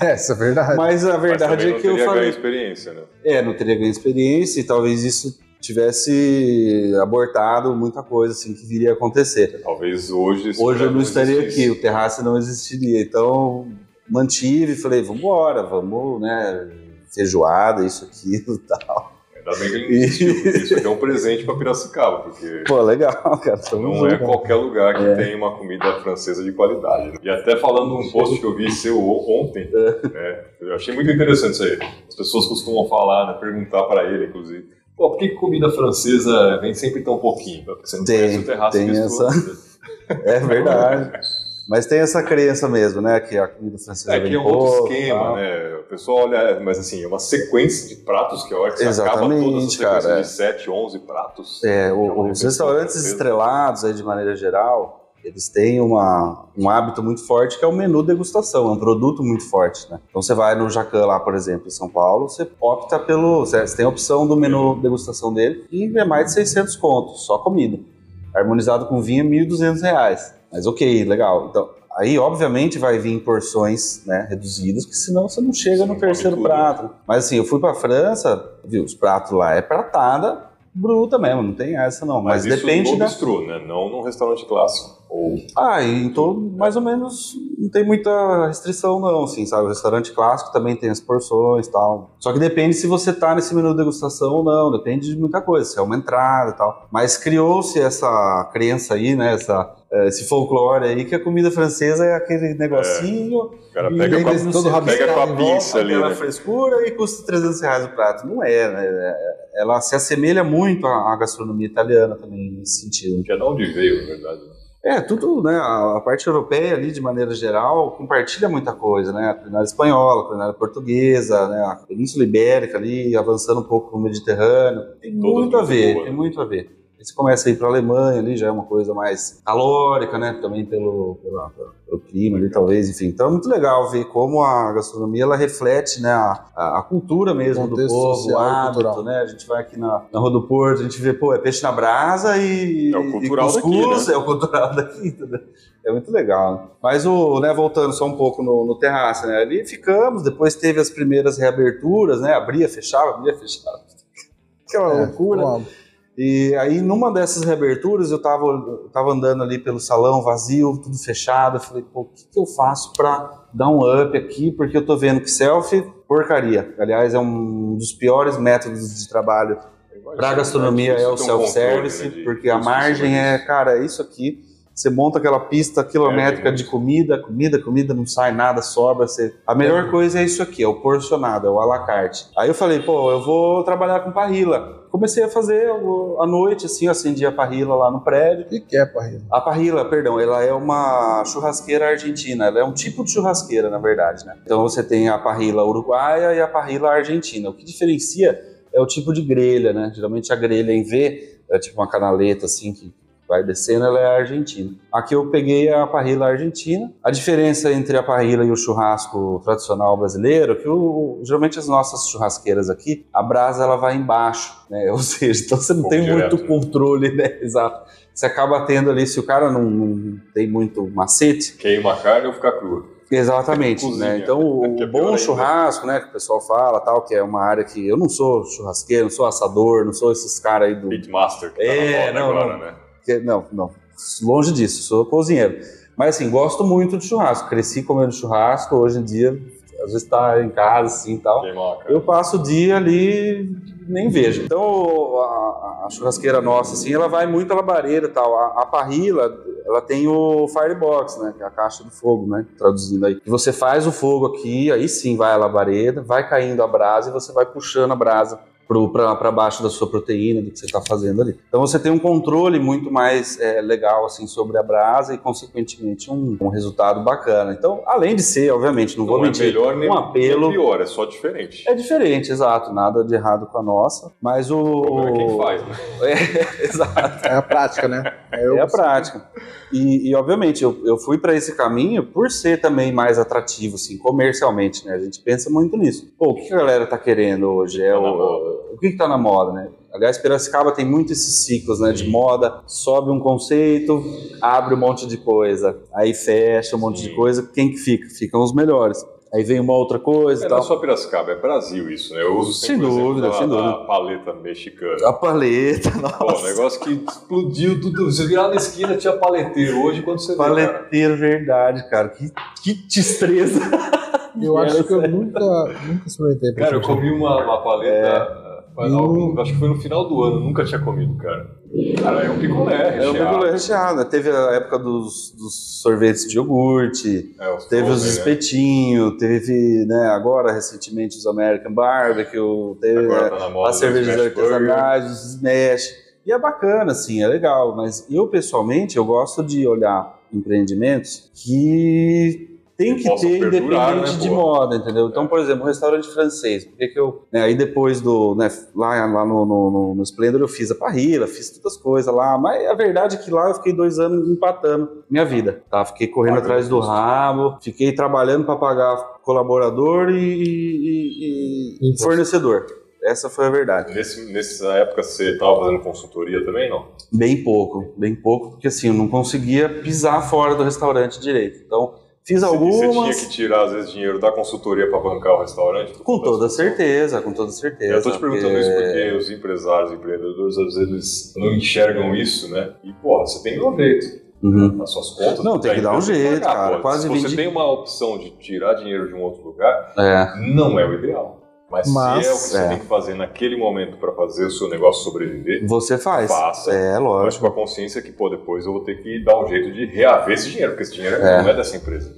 É, isso é verdade. Mas a Mas verdade também é não que eu teria ganho falei. experiência, né? É, não teria ganho experiência e talvez isso tivesse abortado muita coisa assim que viria a acontecer. Talvez hoje... Hoje eu projeto não estaria existisse. aqui, o terraço não existiria. Então, mantive, falei, vamos embora, vamos, né, feijoada, isso, aquilo e tal. Ainda bem que ele isso aqui é um presente para Piracicaba, porque Pô, legal, cara. não junto. é qualquer lugar que tem uma comida francesa de qualidade. né? E até falando num post que eu vi seu ontem, né, eu achei muito interessante isso aí. As pessoas costumam falar, né, perguntar para ele, inclusive, pô, por que comida francesa vem sempre tão pouquinho? Porque você não Tem, conhece o terraço tem Bistrô. É verdade. Mas tem essa crença mesmo, né? Que a comida francesa É que é um outro pouco, esquema, tal. né? O pessoal olha, mas assim, é uma sequência de pratos que a hora que você acaba Exatamente, sequências cara, é. de 7, 11 pratos. É, o- É os restaurantes estrelados, aí, de maneira geral, eles têm uma, um hábito muito forte que é o menu degustação, é um produto muito forte, né? Então você vai no Jacan lá, por exemplo, em São Paulo, você opta pelo... Você você tem a opção do menu degustação dele e é mais de 600 contos, só comida. Harmonizado com vinho, é 1.200 reais. Mas ok, legal. Então, aí obviamente vai vir em porções né, reduzidas, porque senão você não chega no terceiro tudo. prato. Mas assim, eu fui pra França, viu, os pratos lá é pratada, bruta mesmo, não tem essa não. Mas, Mas, depende da. bistrô, né? Não num restaurante clássico. Ou Ah, então mais ou menos não tem muita restrição não, assim, sabe? O restaurante clássico também tem as porções e tal. Só que depende se você tá nesse menu de degustação ou não, depende de muita coisa, se é uma entrada e tal. Mas criou-se essa crença aí, né, essa, esse folclore aí que a comida francesa é aquele negocinho, o cara pega com a, todo pega rabiscado com a pinça ali, aquela né? frescura e custa 300 reais o prato. Não é, né? É- Ela se assemelha muito à gastronomia italiana também nesse sentido. Que é de onde veio, na verdade. É, tudo, né? A parte europeia ali, de maneira geral, compartilha muita coisa, né? A culinária espanhola, a culinária portuguesa, né? A Península Ibérica ali, avançando um pouco no Mediterrâneo. Tem Todas muito a ver, boas, tem né? muito a ver. Você começa a ir para a Alemanha ali, já é uma coisa mais calórica, né? Também pelo, pela- pelo clima ali, talvez, enfim. Então é muito legal ver como a gastronomia ela reflete, né? A, a, cultura mesmo do povo, o social e hábito, cultural. né? A gente vai aqui na, na Rua do Porto, a gente vê, pô, é peixe na brasa e. É o cultural e cuscuz, daqui, né? É o cultural daqui, entendeu? É muito legal. né? Mas o, né, voltando só um pouco no, no terraço, né? Ali ficamos, depois teve as primeiras reaberturas, né? Abria, fechava, abria, fechava. Aquela É, loucura. E aí, numa dessas reaberturas, eu tava, eu tava andando ali pelo salão vazio, tudo fechado. Eu falei, pô, o que, que eu faço pra dar um up aqui? Porque eu tô vendo que selfie, porcaria. Aliás, é um dos piores métodos de trabalho para gastronomia é o self-service, né, porque a margem é, cara, é isso aqui. Você monta aquela pista quilométrica É, de comida, comida, comida, não sai nada, sobra. Você... A melhor coisa é isso aqui, é o porcionado, é o à la carte. Aí eu falei, pô, eu vou trabalhar com parrila. Comecei a fazer à noite, assim, eu acendi a parrila lá no prédio. O que que é parrilla? A parrilla, perdão, ela é uma churrasqueira argentina. Ela é um tipo de churrasqueira, na verdade, né? Então você tem a parrilla uruguaia e a parrilla argentina. O que diferencia é o tipo de grelha, né? Geralmente a grelha em V é tipo uma canaleta assim que vai descendo, ela é argentina. Aqui eu peguei a parrilla argentina. A diferença entre a parrilla e o churrasco tradicional brasileiro é que o- geralmente as nossas churrasqueiras aqui, a brasa ela vai embaixo, né? Ou seja, então você não Fogo tem direto, muito controle, né? Exato. Você acaba tendo ali, se o cara não, não tem muito macete, Queima a carne ou fica crua. Exatamente, né? Então o, é pior bom ainda. churrasco, né, que o pessoal fala, tal, que é uma área que eu não sou churrasqueiro, não sou assador, não sou esses caras aí do Pitmaster, que tá É, na não, moda agora, não. né? Não, não, longe disso, sou cozinheiro. Mas assim, gosto muito de churrasco, cresci comendo churrasco, hoje em dia às vezes tá em casa assim, e tal. Eu passo o dia ali nem vejo. Então a, a churrasqueira nossa assim, ela vai muito à labareira e tal. A, a parrilla, ela tem o firebox, né, que é a caixa do fogo, né, traduzindo aí. Que você faz o fogo aqui, aí sim vai a labareda, vai caindo a brasa e você vai puxando a brasa para baixo da sua proteína do que você está fazendo ali. Então você tem um controle muito mais é, legal assim sobre a brasa e consequentemente um, um resultado bacana. Então, além de ser, obviamente, não, vou Não é mentir, melhor nem, um apelo nem pior, é só diferente. é diferente, exato. Nada de errado com a nossa. Mas o. O problema é quem faz, né? É, exato. É a prática, né? eu- É a prática. E, e, obviamente, eu, eu fui para esse caminho por ser também mais atrativo, assim, comercialmente, né? A gente pensa muito nisso. Pô, o que a galera tá querendo hoje? É Tá o. o que que tá na moda, né? Aliás, Piracicaba tem muito esses ciclos, né? De moda, sobe um conceito, abre um monte de coisa, aí fecha um monte Sim. de coisa. Quem que fica? Ficam os melhores. Aí vem uma outra coisa É e não é tal. só Piracicaba, é Brasil isso, né? Eu uso Sem exemplo dúvida, da, sem da dúvida. paleta mexicana. A paleta, Pô, nossa. um negócio que explodiu tudo. Você virar na esquina, tinha paleteiro. Hoje, quando você vê, cara, Paleteiro, verdade, cara. Que, que destreza. Eu acho que eu nunca, nunca experimentei. Cara, eu comi uma, uma paleta. faz Hum. acho que foi no final do ano, nunca tinha comido, cara. Cara, é um picolé, É o recheado. picolé recheado. né? Teve a época dos, dos sorvetes de iogurte, É, os teve os frozen, né? espetinhos, teve, né, agora recentemente os American Barbecue, teve né, tá na moda as do cervejas artesanais, os smash. E é bacana, assim, é legal. Mas eu, pessoalmente, eu gosto de olhar empreendimentos que tem que ter perdurar, independente né, de moda, entendeu? Então, por exemplo, um restaurante francês. Por que que eu... né, aí depois do... Né, lá lá no, no, no, no Splendor eu fiz a parrilla, fiz todas as coisas lá. Mas a verdade é que lá eu fiquei dois anos empatando minha vida, tá? Fiquei correndo atrás do custo. rabo, fiquei trabalhando para pagar colaborador e, e- e Imposto. fornecedor. Essa foi a verdade. Nesse, nessa época você tava fazendo consultoria também, não? Bem pouco, bem pouco, porque assim, eu não conseguia pisar fora do restaurante direito. Então, Fiz Você- algumas. Você tinha que tirar, às vezes, dinheiro da consultoria para bancar o restaurante? Com toda certeza, com toda certeza. Eu tô te perguntando porque- isso porque os empresários, empreendedores, às vezes não enxergam isso, né? E, porra, você tem um jeito Uhum. nas suas contas. Não, tem da que dar um jeito, pagar, cara. pô. Quase Se você vendi- tem uma opção de tirar dinheiro de um outro lugar, É, não é o ideal. Mas, Mas, se é o que você é. tem que fazer naquele momento para fazer o seu negócio sobreviver, você faz. Faça. É, mas lógico. com a consciência que, pô, depois eu vou ter que dar um jeito de reaver esse dinheiro, porque esse dinheiro É. não é dessa empresa.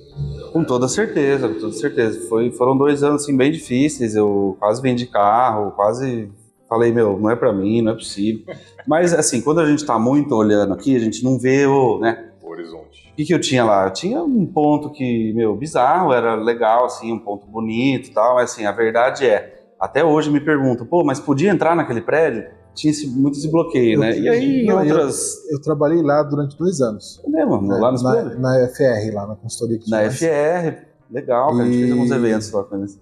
Com toda certeza, com toda certeza. Foi, foram dois anos assim, bem difíceis. Eu quase vendi carro, quase falei, meu, não é pra mim, não é possível. Mas assim, quando a gente tá muito olhando aqui, a gente não vê o, né? O horizonte. O que, que eu tinha lá? Eu tinha um ponto que, meu, bizarro, era legal, assim, um ponto bonito e tal. Mas assim, a verdade é, até hoje me perguntam, pô, mas podia entrar naquele prédio? Tinha esse, muito esse bloqueio, né? E aí, Não, eu- outras. Eu trabalhei lá durante dois anos. É mesmo, né, lá nos na, na FR, lá na consultoria que Na tinha. FR, legal, cara. A gente E- fez alguns eventos lá com eles.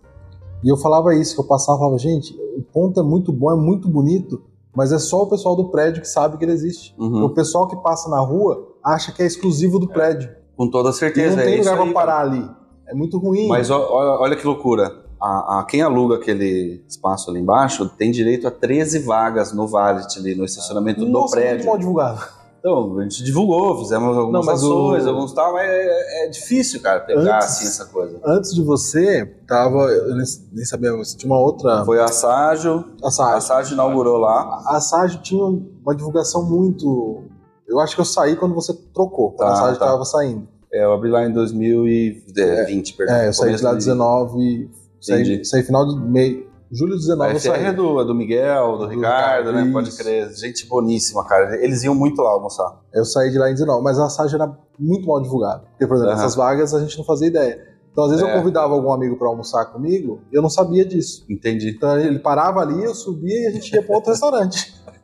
E eu falava isso, que eu passava e falava, gente, o ponto é muito bom, é muito bonito, mas é só o pessoal do prédio que sabe que ele existe. Uhum. O pessoal que passa na rua acha que é exclusivo do prédio. Com toda E certeza. não é tem isso lugar cara. parar ali. É muito ruim. Mas olha, olha que loucura. A, a- quem aluga aquele espaço ali embaixo tem direito a 13 vagas no Valet ali, no estacionamento do Nossa, muito prédio. mal divulgado. Então, a gente divulgou, fizemos algumas mas ações, o- alguns tal, mas é, é difícil, cara, pegar Antes- assim essa coisa. Antes de você, tava. Eu nem, nem sabia, você tinha uma outra. Foi a Ságio, A. Ságio inaugurou lá. A Sage tinha uma divulgação muito. Eu acho que eu saí quando você trocou, quando Tá, a Sage tá. tava saindo. É, eu abri lá em 2020, perdão. É, eu saí de lá 19. Saí, saí final de meio. Julho A 19 eu FR é saí. do, é do Miguel, do, Do Ricardo, Ricardo, né? isso. Pode crer. Gente boníssima, cara. Eles iam muito lá almoçar. Eu saí de lá em 19, mas a Sage era muito mal divulgada. Porque, por exemplo, Aham. essas vagas a gente não fazia ideia. Então, às vezes É. eu convidava algum amigo pra almoçar comigo e eu não sabia disso. Entendi. Então ele parava ali, eu subia e a gente ia pra outro restaurante.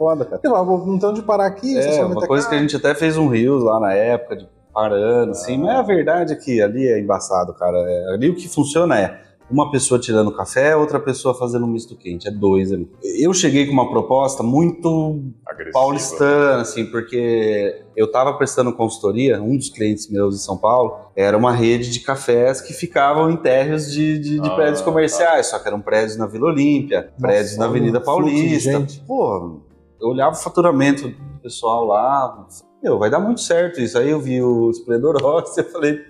Foda, cara. Eu falava, não tem onde parar aqui, É, uma coisa que a caro." gente até fez um Rios lá na época, de parando, assim, mas a verdade é que ali é embaçado, cara. É, ali o que funciona é uma pessoa tirando café, outra pessoa fazendo um misto quente. É dois ali. Eu cheguei com uma proposta muito Agressiva. paulistana, assim, porque eu estava prestando consultoria, um dos clientes meus em São Paulo era uma rede de cafés que ficavam em térreos de, de- de Ah, prédios comerciais, só que eram prédios na Vila Olímpia, prédios na olha Avenida de Paulista. Pô, eu olhava o faturamento do pessoal lá, meu, vai dar muito certo isso. Aí eu vi o Esplendor Rossi e eu falei,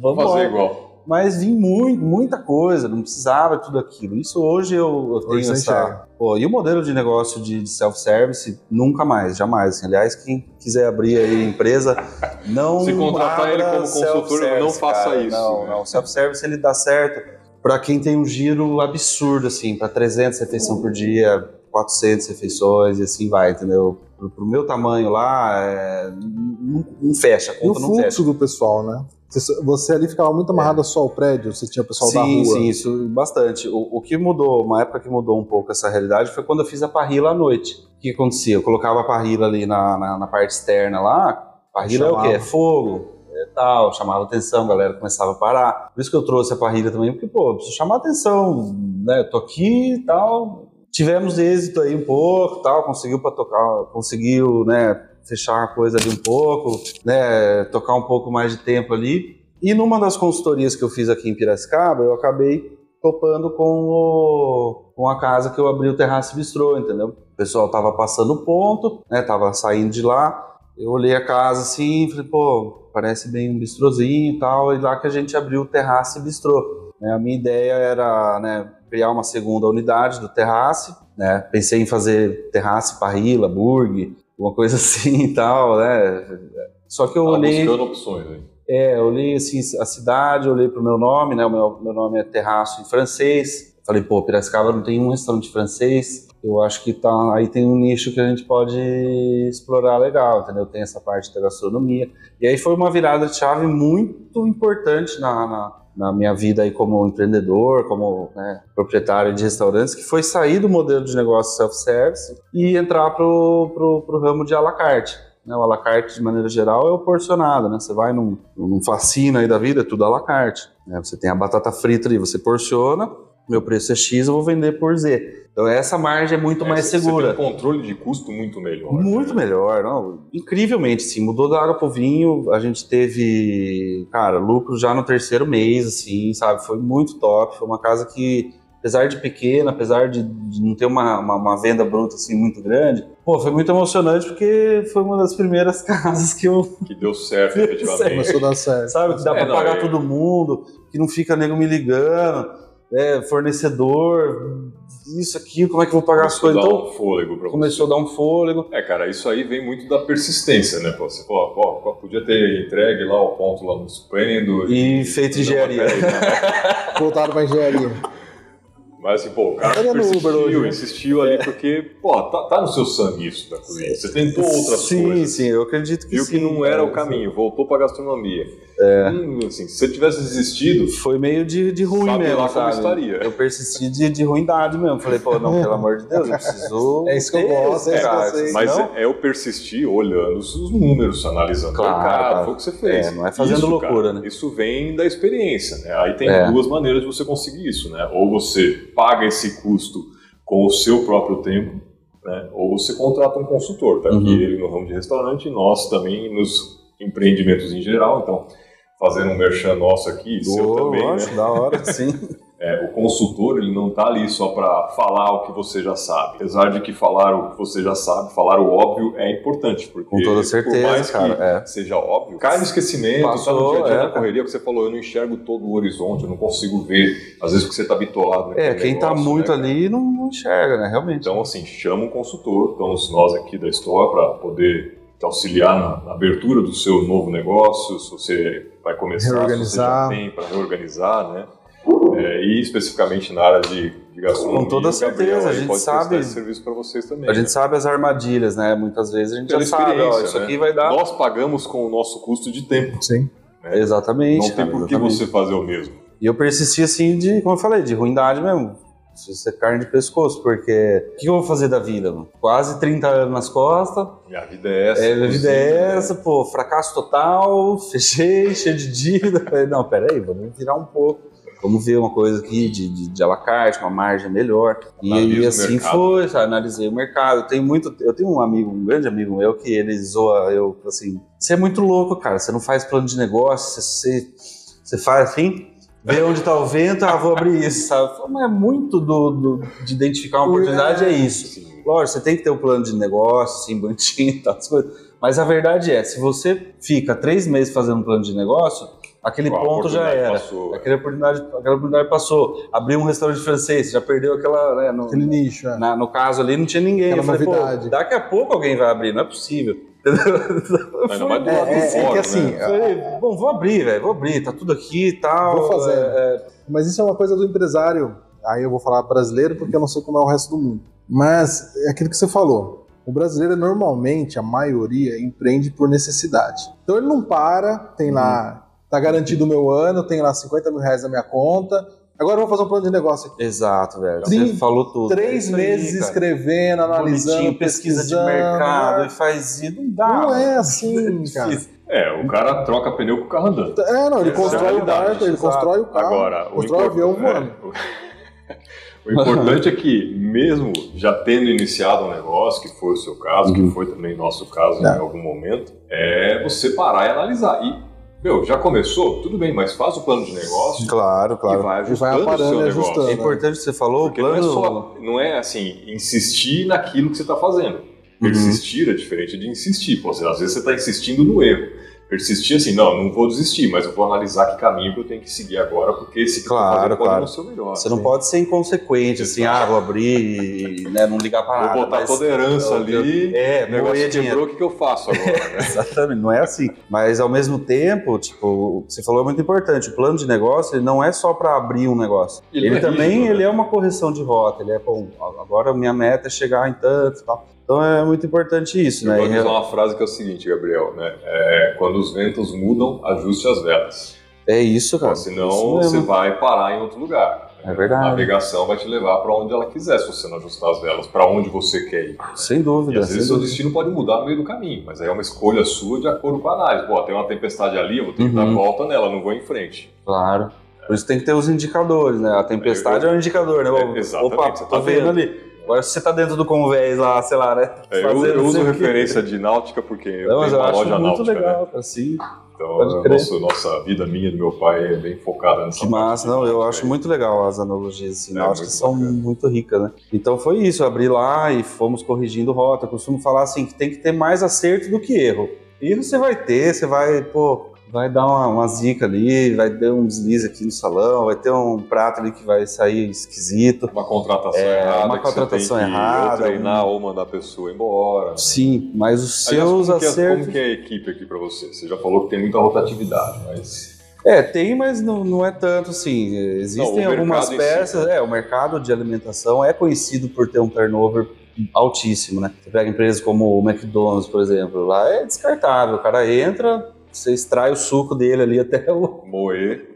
vamos fazer lá. igual. Mas vi muito, muita coisa, não precisava de tudo aquilo. Isso hoje eu, eu tenho Hoje essa. Pô, e o modelo de negócio de, de self-service, nunca mais, jamais. Aliás, quem quiser abrir aí empresa, não. Se contratar ele como consultor, não faça cara. isso, Não, né? não. O self-service ele dá certo para quem tem um giro absurdo, assim, para 300 refeições por dia, 400 refeições e assim vai, entendeu? Pro, pro meu tamanho lá, é, não, não fecha, a E o conta não fecha. fluxo do pessoal, né? Você, você ali ficava muito amarrado só ao prédio, você tinha o pessoal da sim, rua. sim, isso bastante. O, o que mudou, uma época que mudou um pouco essa realidade foi quando eu fiz a parrila à noite. O que acontecia? Eu colocava a parrila ali na, na, na parte externa lá. Parrila é o quê? É fogo, é tal, chamava atenção, a galera começava a parar. Por isso que eu trouxe a parrila também, porque, pô, preciso chamar atenção, né? Eu tô aqui e tal. Tivemos êxito aí um pouco, tal, conseguiu para tocar, conseguiu, né, fechar a coisa ali um pouco, né, tocar um pouco mais de tempo ali. E numa das consultorias que eu fiz aqui em Piracicaba, eu acabei topando com, o, com a casa que eu abri o Terraço Bistrô, entendeu? O pessoal tava passando ponto, né, tava saindo de lá, eu olhei a casa assim, falei, pô, parece bem um bistrozinho e tal, e lá que a gente abriu o Terraço Bistrô. Né, a minha ideia era, né, criar uma segunda unidade do Terrace, né, pensei em fazer Terrace, Parrila, Burg, uma coisa assim e tal, né, só que eu Tá olhei... buscando opções aí. É, eu olhei assim a cidade, olhei pro meu nome, né? O meu, meu nome é Terraço em francês. Falei, pô, Piracicaba não tem um restaurante francês. Eu acho que tá aí tem um nicho que a gente pode explorar legal, entendeu? Tem essa parte da gastronomia. E aí foi uma virada de chave muito importante na, na, na minha vida aí como empreendedor, como né, proprietário de restaurantes, que foi sair do modelo de negócio self-service e entrar pro, pro ramo de à la carte. Né, o à la carte, de maneira geral, é o porcionado, né? Você vai num, num fascina aí da vida, é tudo à la carte. Né? Você tem a batata frita ali, você porciona, meu preço é X, eu vou vender por Z. Então essa margem é muito É, mais segura. Você tem um controle de custo muito melhor. Muito né? melhor, não? Incrivelmente, sim. Mudou da água pro vinho, a gente teve, cara, lucro já no terceiro mês, assim, sabe? Foi muito top. Foi uma casa que, apesar de pequena, apesar de, de não ter uma, uma, uma venda bruta, assim, muito grande, pô, foi muito emocionante porque foi uma das primeiras casas que eu, Que deu certo, efetivamente. Começou a dar certo. sabe, que dá É, pra não, pagar é- todo mundo, que não fica nego me ligando, né, fornecedor, isso, aquilo, como é que eu vou pagar as Começou a coisas? Então, um fôlego pra começou a dar um fôlego. É, cara, isso aí vem muito da persistência, né? Você pô, pô, pô, podia ter entregue lá o ponto lá no Suplendo. E feito engenharia. Voltaram pra engenharia. Mas assim, pô, o cara é no persistiu, Uber hoje, né? insistiu ali, porque, pô, tá, tá no seu sangue isso da cozinha. Você tentou outras sim, coisas. sim, eu acredito que Viu sim. que não era cara. o caminho, voltou pra gastronomia. Hum, assim, se você tivesse desistido, Foi meio de, de ruim Sabe mesmo, lá como sabe? estaria. Eu persisti de, de ruindade mesmo. Falei, pô, não, pelo amor de Deus, eu preciso. É isso que eu gosto, é isso que eu cara, sei. mas senão- é, é o persistir olhando os os números, analisando Claro, claro. foi o que você fez. É, não é fazendo loucura, cara, né? Isso vem da experiência, né? Aí tem É. duas maneiras de você conseguir isso, né? Ou você paga esse custo com o seu próprio tempo, né? Ou você contrata um consultor, tá? Uhum. Aqui ele no ramo de restaurante, nós também nos empreendimentos em geral, então fazendo um merchan nosso aqui, seu também, né? lógico, da hora, sim. É, o consultor ele não está ali só para falar o que você já sabe. Apesar de que falar o que você já sabe, falar o óbvio é importante, porque Com toda por certeza, mais cara, que é. seja óbvio, cai no esquecimento, Passou, tá no dia a dia é, da correria, o que você falou, eu não enxergo todo o horizonte, eu não consigo ver, às vezes porque você está bitolado É, quem tá negócio, muito né? ali não, não enxerga, né? Realmente. Então, assim, chama um consultor, estamos nós aqui da Store para poder te auxiliar na, na abertura do seu novo negócio, se você vai começar, Reorganizar. se você já tem para reorganizar, né? É, e especificamente na área de, de gastronomia. Com toda o Gabriel certeza, a gente sabe- esse serviço para vocês também. a gente né? sabe as armadilhas, né? Muitas vezes a gente Pela já sabe, ó, isso né? aqui vai dar. Nós pagamos com o nosso custo de tempo. Sim. Exatamente. Não tem por que você fazer o mesmo. E eu persisti assim de, como eu falei, de ruindade mesmo. Isso é carne de pescoço, porque o que eu vou fazer da vida, mano? Quase 30 anos nas costas, E a vida é essa. é, a vida é né? essa, pô, fracasso total, fechei, cheio de dívida. Falei, não, peraí, vamos virar um pouco. Vamos ver uma coisa aqui de, de, de alacarte, uma margem melhor. E, e assim mercado. foi, sabe? analisei o mercado. Eu tenho muito, eu tenho um amigo, um grande amigo meu, que ele zoa eu assim: você é muito louco, cara. Você não faz plano de negócio, você, você faz assim, vê onde tá o vento, ah, vou abrir isso, sabe? Mas é muito do, do- de identificar uma oportunidade, é isso. Sim. Lógico, você tem que ter um plano de negócio, assim, bonitinho e tal, as coisas. Mas a verdade é, se você fica três meses fazendo um plano de negócio, aquele ponto já era. passou, é. Aquela oportunidade, aquela oportunidade passou. Abriu um restaurante francês, já perdeu aquela. Né, no, Aquele nicho, é. na- no caso ali, não tinha ninguém. Aquela Eu falei, pô, novidade. daqui a pouco alguém vai abrir, não é possível. Mais do É, lado é, de é fora, que assim, né? Falei, bom, vou abrir, velho, vou abrir, tá tudo aqui e tal. Vou fazendo. é, é, Mas isso é uma coisa do empresário. Aí eu vou falar brasileiro porque eu não sei como é o resto do mundo. Mas é aquilo que você falou. O brasileiro normalmente, a maioria, empreende por necessidade. Então ele não para, tem lá, tá garantido o meu ano, tem lá 50 mil reais na minha conta. Agora eu vou fazer um plano de negócio aqui. Exato, velho. Você falou tudo. Três É aí, meses cara. escrevendo, analisando, Bonitinho, pesquisa de mercado e faz isso. Não dá. Não é assim, cara. difícil. É, o cara troca pneu com o carro andando. É, não, ele Essa é constrói o realidade, barco, ele exato. constrói o carro, Agora, o, constrói o avião voando. é, o- o importante é que, mesmo já tendo iniciado um negócio, que foi o seu caso, Uhum. que foi também nosso caso É. em algum momento, é você parar e analisar. E, meu, já começou? Tudo bem, mas faz o plano de negócio Claro, e claro. vai E vai ajustando o aparando seu e negócio. ajustando. É importante que você falou, Porque o não é, plano. só, não é assim, insistir naquilo que você está fazendo. Uhum. Persistir é diferente de insistir. Pô, às vezes você está insistindo no erro. Persistir assim, não, não vou desistir, mas eu vou analisar que caminho que eu tenho que seguir agora, porque esse eu tô Claro, pode claro. não ser o melhor. Você não pode ser inconsequente, assim, ah, vou abrir e né, não ligar pra nada. Vou botar mas- toda a herança eu- ali, É, o negócio quebrou, o que, que eu faço agora? né? Exatamente, não é assim. Mas ao mesmo tempo, tipo, o que você falou é muito importante. O plano de negócio ele não é só para abrir um negócio. Ele Ele, não é também rígido, né? ele é uma correção de rota. Ele é, bom, agora minha meta é chegar em tanto e tal. Então é muito importante isso, Eu né? gosto de E- usar uma frase que é o seguinte, Gabriel, né? É, quando os ventos mudam, ajuste as velas. É isso, cara. Senão Isso você vai parar em outro lugar. É verdade. A navegação vai te levar para onde ela quiser, se você não ajustar as velas, para onde você quer ir. Sem E dúvida. às sem vezes seu dúvida. destino pode mudar no meio do caminho, mas aí é uma escolha sua de acordo com a análise. Pô, tem uma tempestade ali, eu vou ter que Uhum. dar volta nela, não vou em frente. Claro. Por isso tem que ter os indicadores, né? A tempestade é, um indicador, né? É, exatamente, Opa, você tá vendo. ali. Agora se você tá dentro do convés lá, sei lá, né? É, eu, eu uso referência de náutica porque eu Não, tenho eu uma acho loja muito náutica, né? legal, cara, sim. Então, crer. nossa, vida minha do meu pai é bem focada nessa Que massa, não, de eu acho aí. muito legal as analogias assim, É, náuticas muito são bacana. muito ricas, né? Então foi isso, eu abri lá e fomos corrigindo rota. Eu costumo falar assim que tem que ter mais acerto do que erro. E você vai ter, você vai, pô, vai dar uma, uma zica ali, vai ter um deslize aqui no salão, vai ter um prato ali que vai sair esquisito. Uma contratação É, errada, uma contratação errada, ou treinar ou mandar a pessoa embora. Sim, mas os Aliás, seus como, que é, acertos. como que é a equipe aqui pra você? Você já falou que tem muita rotatividade, mas É, tem, mas não, não é tanto assim. Existem Não, algumas em si, peças. É, o mercado de alimentação é conhecido por ter um turnover altíssimo, né? Você pega empresas como o McDonald's, por exemplo, lá é descartável. O cara entra, você extrai o suco dele ali até o moer,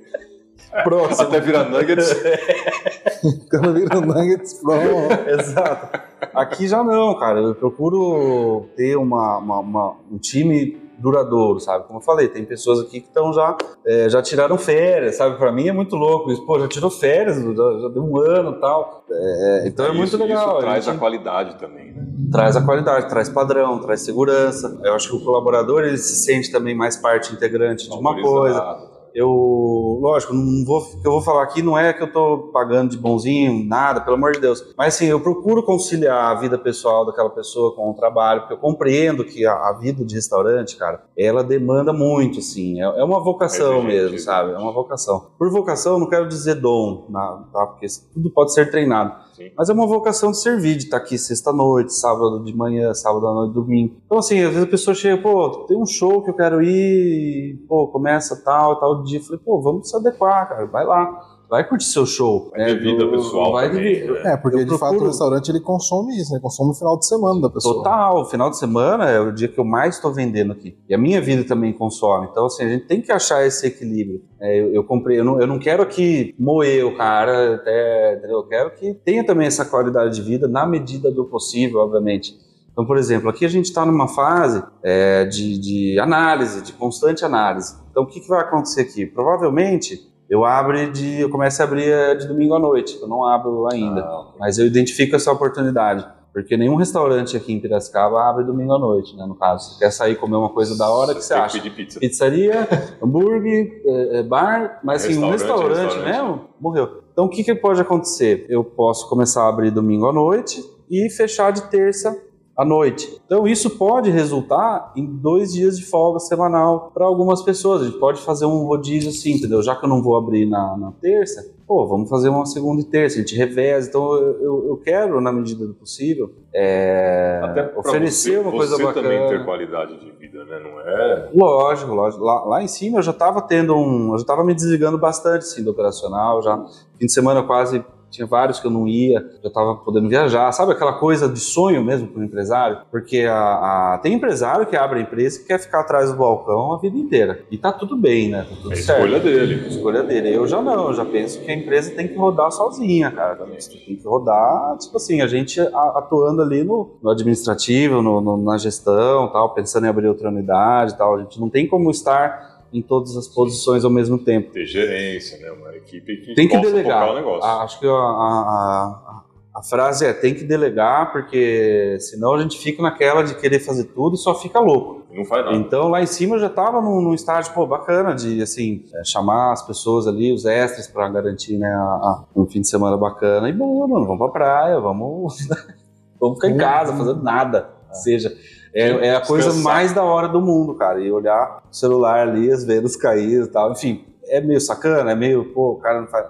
próximo. até virar nuggets. Quando vira nuggets, pronto. Exato. Aqui já não, cara. Eu procuro ter uma, uma- uma- um time duradouro, sabe? Como eu falei, tem pessoas aqui que estão já, é, já tiraram férias, sabe? Pra mim é muito louco isso. Pô, já tirou férias, já, já deu um ano e tal. É, então é muito legal. Isso a traz gente a qualidade também, né? traz a qualidade, traz padrão, traz segurança. Eu acho que o colaborador ele se sente também mais parte integrante de uma coisa. Eu, lógico, não vou, o que eu vou falar aqui não é que eu tô pagando de bonzinho, nada, pelo amor de Deus. Mas assim, eu procuro conciliar a vida pessoal daquela pessoa com o trabalho, porque eu compreendo que a, a vida de restaurante, cara, ela demanda muito, assim. É, é uma vocação Exigente, mesmo, sabe? É uma vocação. Por vocação, eu não quero dizer dom, tá? Porque tudo pode ser treinado. Mas é uma vocação de servir, de estar aqui sexta-noite, sábado de manhã, sábado à noite, domingo. Então, assim, às vezes a pessoa chega, pô, tem um show que eu quero ir, pô, começa tal, tal dia. Eu falei, pô, vamos se adequar, cara, vai lá. Vai curtir seu show. Vai ter vida do- pessoal Vai também, ter- né? É, porque Eu de fato procuro- o restaurante ele consome isso, né? Consome o final de semana da pessoa. Total, final de semana é o dia que eu mais estou vendendo aqui. E a minha vida também consome. Então, assim, a gente tem que achar esse equilíbrio. É, eu, eu comprei, eu não, eu não quero aqui moer o cara, até, entendeu? Eu quero que tenha também essa qualidade de vida na medida do possível, obviamente. Então, por exemplo, aqui a gente está numa fase é, de, de análise, de constante análise. Então, o que, que vai acontecer aqui? Provavelmente eu abro de, eu começo a abrir é, de domingo à noite. Eu não abro ainda. Ah. Mas eu identifico essa oportunidade. Porque nenhum restaurante aqui em Piracicaba abre domingo à noite, né? No caso, você quer sair comer uma coisa da hora, o que você acha? pedir pizza. Pizzaria, hambúrguer, é, é, bar, mas assim, um Restaurante, restaurante, restaurante. mesmo, morreu. Então o que, que pode acontecer? Eu posso começar a abrir domingo à noite e fechar de terça à noite. Então isso pode resultar em dois dias de folga semanal para algumas pessoas. A gente pode fazer um rodízio assim, entendeu? Já que eu não vou abrir na, na terça, pô, vamos fazer uma segunda e terça, a gente reveza. Então eu, eu, eu quero, na medida do possível, é, oferecer você, uma coisa você bacana. também ter qualidade de vida, né? Não é... Lógico, lógico. Lá, lá em cima eu já estava tendo um. Eu já estava me desligando bastante assim, do operacional. Já fim de semana eu quase tinha vários que eu não ia, já estava podendo viajar. Sabe aquela coisa de sonho mesmo para o empresário? Porque a, a- tem empresário que abre a empresa e quer ficar atrás do balcão a vida inteira. E tá tudo bem, né? Tá tudo É certo. escolha dele. Escolha dele. Eu já não, eu já penso que a empresa tem que rodar sozinha, cara. Tem que rodar, tipo assim, a gente atuando ali no, no administrativo, no- no- na gestão, tal, pensando em abrir outra unidade, tal. A gente não tem como estar em todas as posições ao mesmo tempo. Ter gerência, né? Uma equipe que Tem que delegar. negócio. A- Acho que a, a- a- a frase é tem que delegar, porque senão a gente fica naquela de querer fazer tudo e só fica louco. Não faz nada. Então lá em cima eu já estava num, num estágio pô, bacana de assim é, chamar as pessoas ali, os extras para garantir né, a- a- um fim de semana bacana e boa, mano, vamos pra praia, vamos, vamos ficar em casa fazendo nada, seja. É, é a coisa Descansar. mais da hora do mundo, cara. E olhar o celular ali, as vendas cair e tal. Enfim, é meio sacana, é meio, pô, o cara não faz.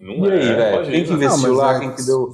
Não E aí, é, velho? Quem que investiu Não, lá? é- Quem que deu.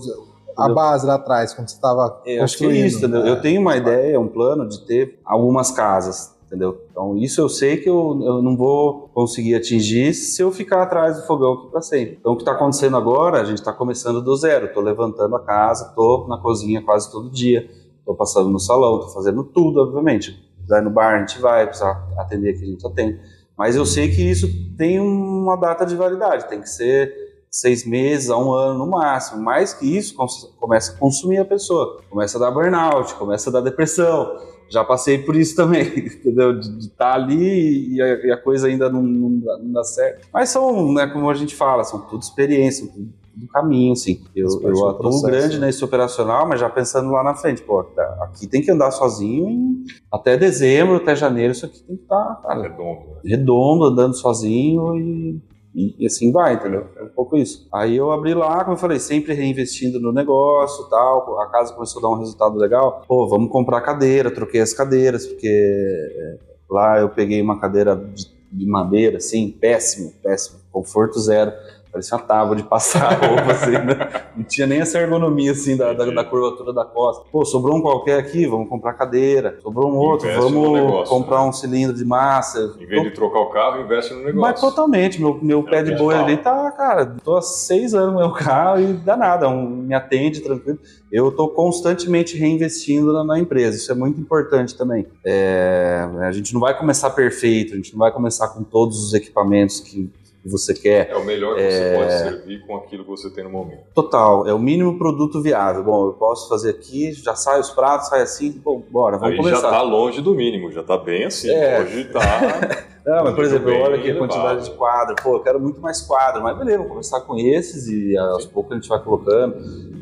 A base lá atrás, quando você estava É, acho que é isso, entendeu? Eu tenho uma ideia, um plano de ter algumas casas, entendeu? Então isso eu sei que eu, eu não vou conseguir atingir se eu ficar atrás do fogão aqui para sempre. Então o que está acontecendo agora, a gente está começando do zero. Estou levantando a casa, estou na cozinha quase todo dia, estou passando no salão, estou fazendo tudo, obviamente. Vai no bar, a gente vai, precisar atender aqui, a gente atende. Mas eu sei que isso tem uma data de validade, tem que ser seis meses a um ano no máximo. Mais que isso, começa a consumir a pessoa, começa a dar burnout, começa a dar depressão. Já passei por isso também, entendeu? De estar tá ali e a, e a, coisa ainda não, não, dá, não, dá, certo. Mas são, né, como a gente fala, são tudo experiência, tudo caminho, assim. Eu, eu atuo processo. grande nesse operacional, mas já pensando lá na frente, pô, tá, aqui tem que andar sozinho e até dezembro, até janeiro, isso aqui tem que estar tá, redondo. Né? redondo, andando sozinho e e, assim vai, entendeu? É um pouco isso. Aí eu abri lá, como eu falei, sempre reinvestindo no negócio tal. A casa começou a dar um resultado legal. Pô, vamos comprar cadeira, troquei as cadeiras, porque é, lá eu peguei uma cadeira de, de madeira, assim, péssimo, péssimo, conforto zero. Parecia uma tábua de passar roupa, assim, né? Não tinha nem essa ergonomia, assim, da, da, da, curvatura da costa. Pô, sobrou um qualquer aqui, vamos comprar cadeira. Sobrou um outro, investe vamos negócio, comprar né? um cilindro de massa. Em vez de trocar o carro, investe no negócio. Mas totalmente, meu, meu é pé de boi ali tá, cara, tô há seis anos no meu carro e dá nada, um, me atende tranquilo. Eu tô constantemente reinvestindo na, na empresa, isso é muito importante também. É, a gente não vai começar perfeito, a gente não vai começar com todos os equipamentos que que você quer. É o melhor que é... você pode servir com aquilo que você tem no momento. Total, é o mínimo produto viável. Bom, eu posso fazer aqui, já sai os pratos, sai assim, bom, bora, vamos Aí começar. já está longe do mínimo, já está bem assim. É. Hoje está... Não, mas por exemplo, eu olho aqui a quantidade de quadro, pô, eu quero muito mais quadro, mas beleza, vamos começar com esses e aos poucos a gente vai colocando.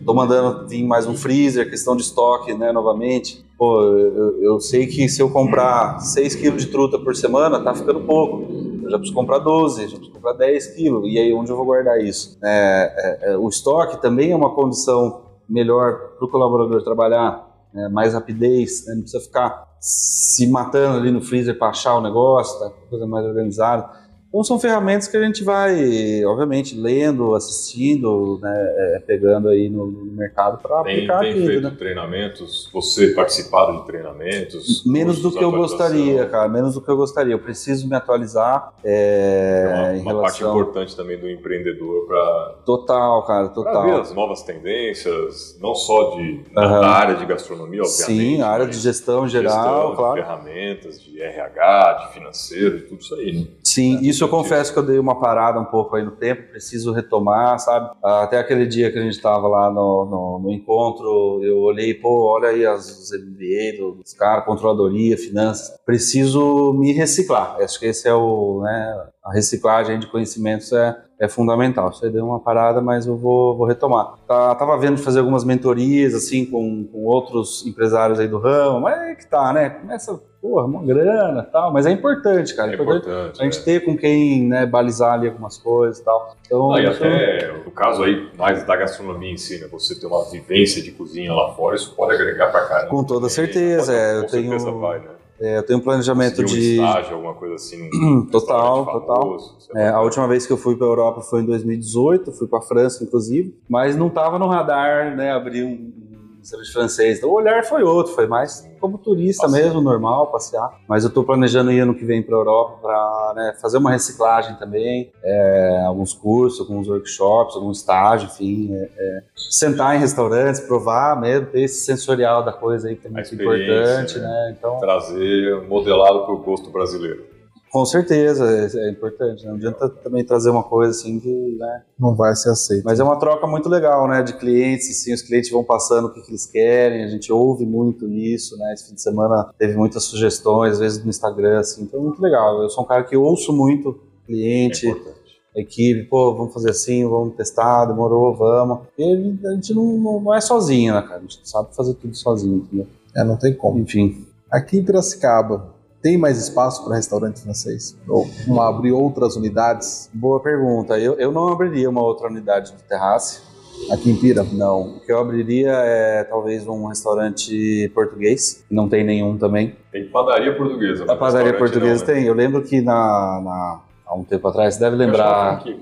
Tô mandando vir mais um freezer, questão de estoque, né, novamente. Pô, eu, eu sei que se eu comprar 6 kg de truta por semana, tá ficando pouco já preciso comprar 12, já preciso comprar 10 quilos, e aí onde eu vou guardar isso? É, é, é, o estoque também é uma condição melhor para o colaborador trabalhar, né, mais rapidez, né, não precisa ficar se matando ali no freezer para achar o negócio, tá, coisa mais organizada. Então são ferramentas que a gente vai, obviamente, lendo, assistindo, né, é, pegando aí no, no mercado para aplicar tem. Tem feito né? treinamentos, você participado de treinamentos? Menos do que eu gostaria, cara, menos do que eu gostaria. Eu preciso me atualizar é, é uma, uma parte importante também do empreendedor para... Total, cara, total. Ver as novas tendências, não só de, uhum. da área de gastronomia, obviamente. Sim, a área de gestão geral, gestão, claro. De ferramentas, de RH, de financeiro, de tudo isso aí, né? Sim, é, isso eu confesso que eu dei uma parada um pouco aí no tempo, preciso retomar, sabe? Até aquele dia que a gente estava lá no, no, no, encontro, eu olhei, pô, olha aí as, os MBA dos caras, controladoria, finanças. Preciso me reciclar. Acho que esse é o, né, a reciclagem de conhecimentos é, é fundamental. Você deu uma parada, mas eu vou, vou retomar. Tá, tava vendo de fazer algumas mentorias, assim, com, com outros empresários aí do ramo, mas é que tá, né? Começa, porra, uma grana e tal, mas é importante, cara. É, é importante, importante, a gente é. ter com quem, né, balizar ali algumas coisas e tal. Então, ah, e até, no caso aí, mais da gastronomia em si, né? Você ter uma vivência de cozinha lá fora, isso pode agregar pra caramba. Com toda certeza, é. Eu tenho... Vai, né? É, eu tenho um planejamento de. Um estágio, alguma coisa assim. Um total, total. É, a última vez que eu fui para a Europa foi em 2018, fui para a França, inclusive, mas não estava no radar, né? Abrir um, restaurante francês. Então, o olhar foi outro, foi mais como turista mesmo, normal, passear. Mas eu estou planejando ir ano que vem para a Europa para né, fazer uma reciclagem também, é, alguns cursos, alguns workshops, algum estágio, enfim. É, é, sentar em restaurantes, provar mesmo, ter esse sensorial da coisa aí que é muito importante, né? né? Então, Trazer modelado para o gosto brasileiro. Com certeza, é, é importante. Né? Não adianta também trazer uma coisa assim que né? não vai ser aceito. Mas é uma troca muito legal, né? De clientes, assim, os clientes vão passando o que, que, eles querem, a gente ouve muito isso, né? Esse fim de semana teve muitas sugestões, às vezes no Instagram, assim, então é muito legal. Eu sou um cara que ouço muito cliente. É equipe, pô, vamos fazer assim, vamos testar, demorou, vamos. E a gente não, não é sozinho, né, cara? A gente sabe fazer tudo sozinho, entendeu? É, não tem como. Enfim. Aqui em Piracicaba, tem mais espaço para restaurante francês? Ou uma, abrir outras unidades? Boa pergunta. Eu, eu não abriria uma outra unidade de terrace. Aqui em Pira? Não. O que eu abriria é talvez um restaurante português. Não tem nenhum também. Tem padaria portuguesa. A padaria portuguesa não, né? tem. Eu lembro que na, na, há um tempo atrás, você deve lembrar. É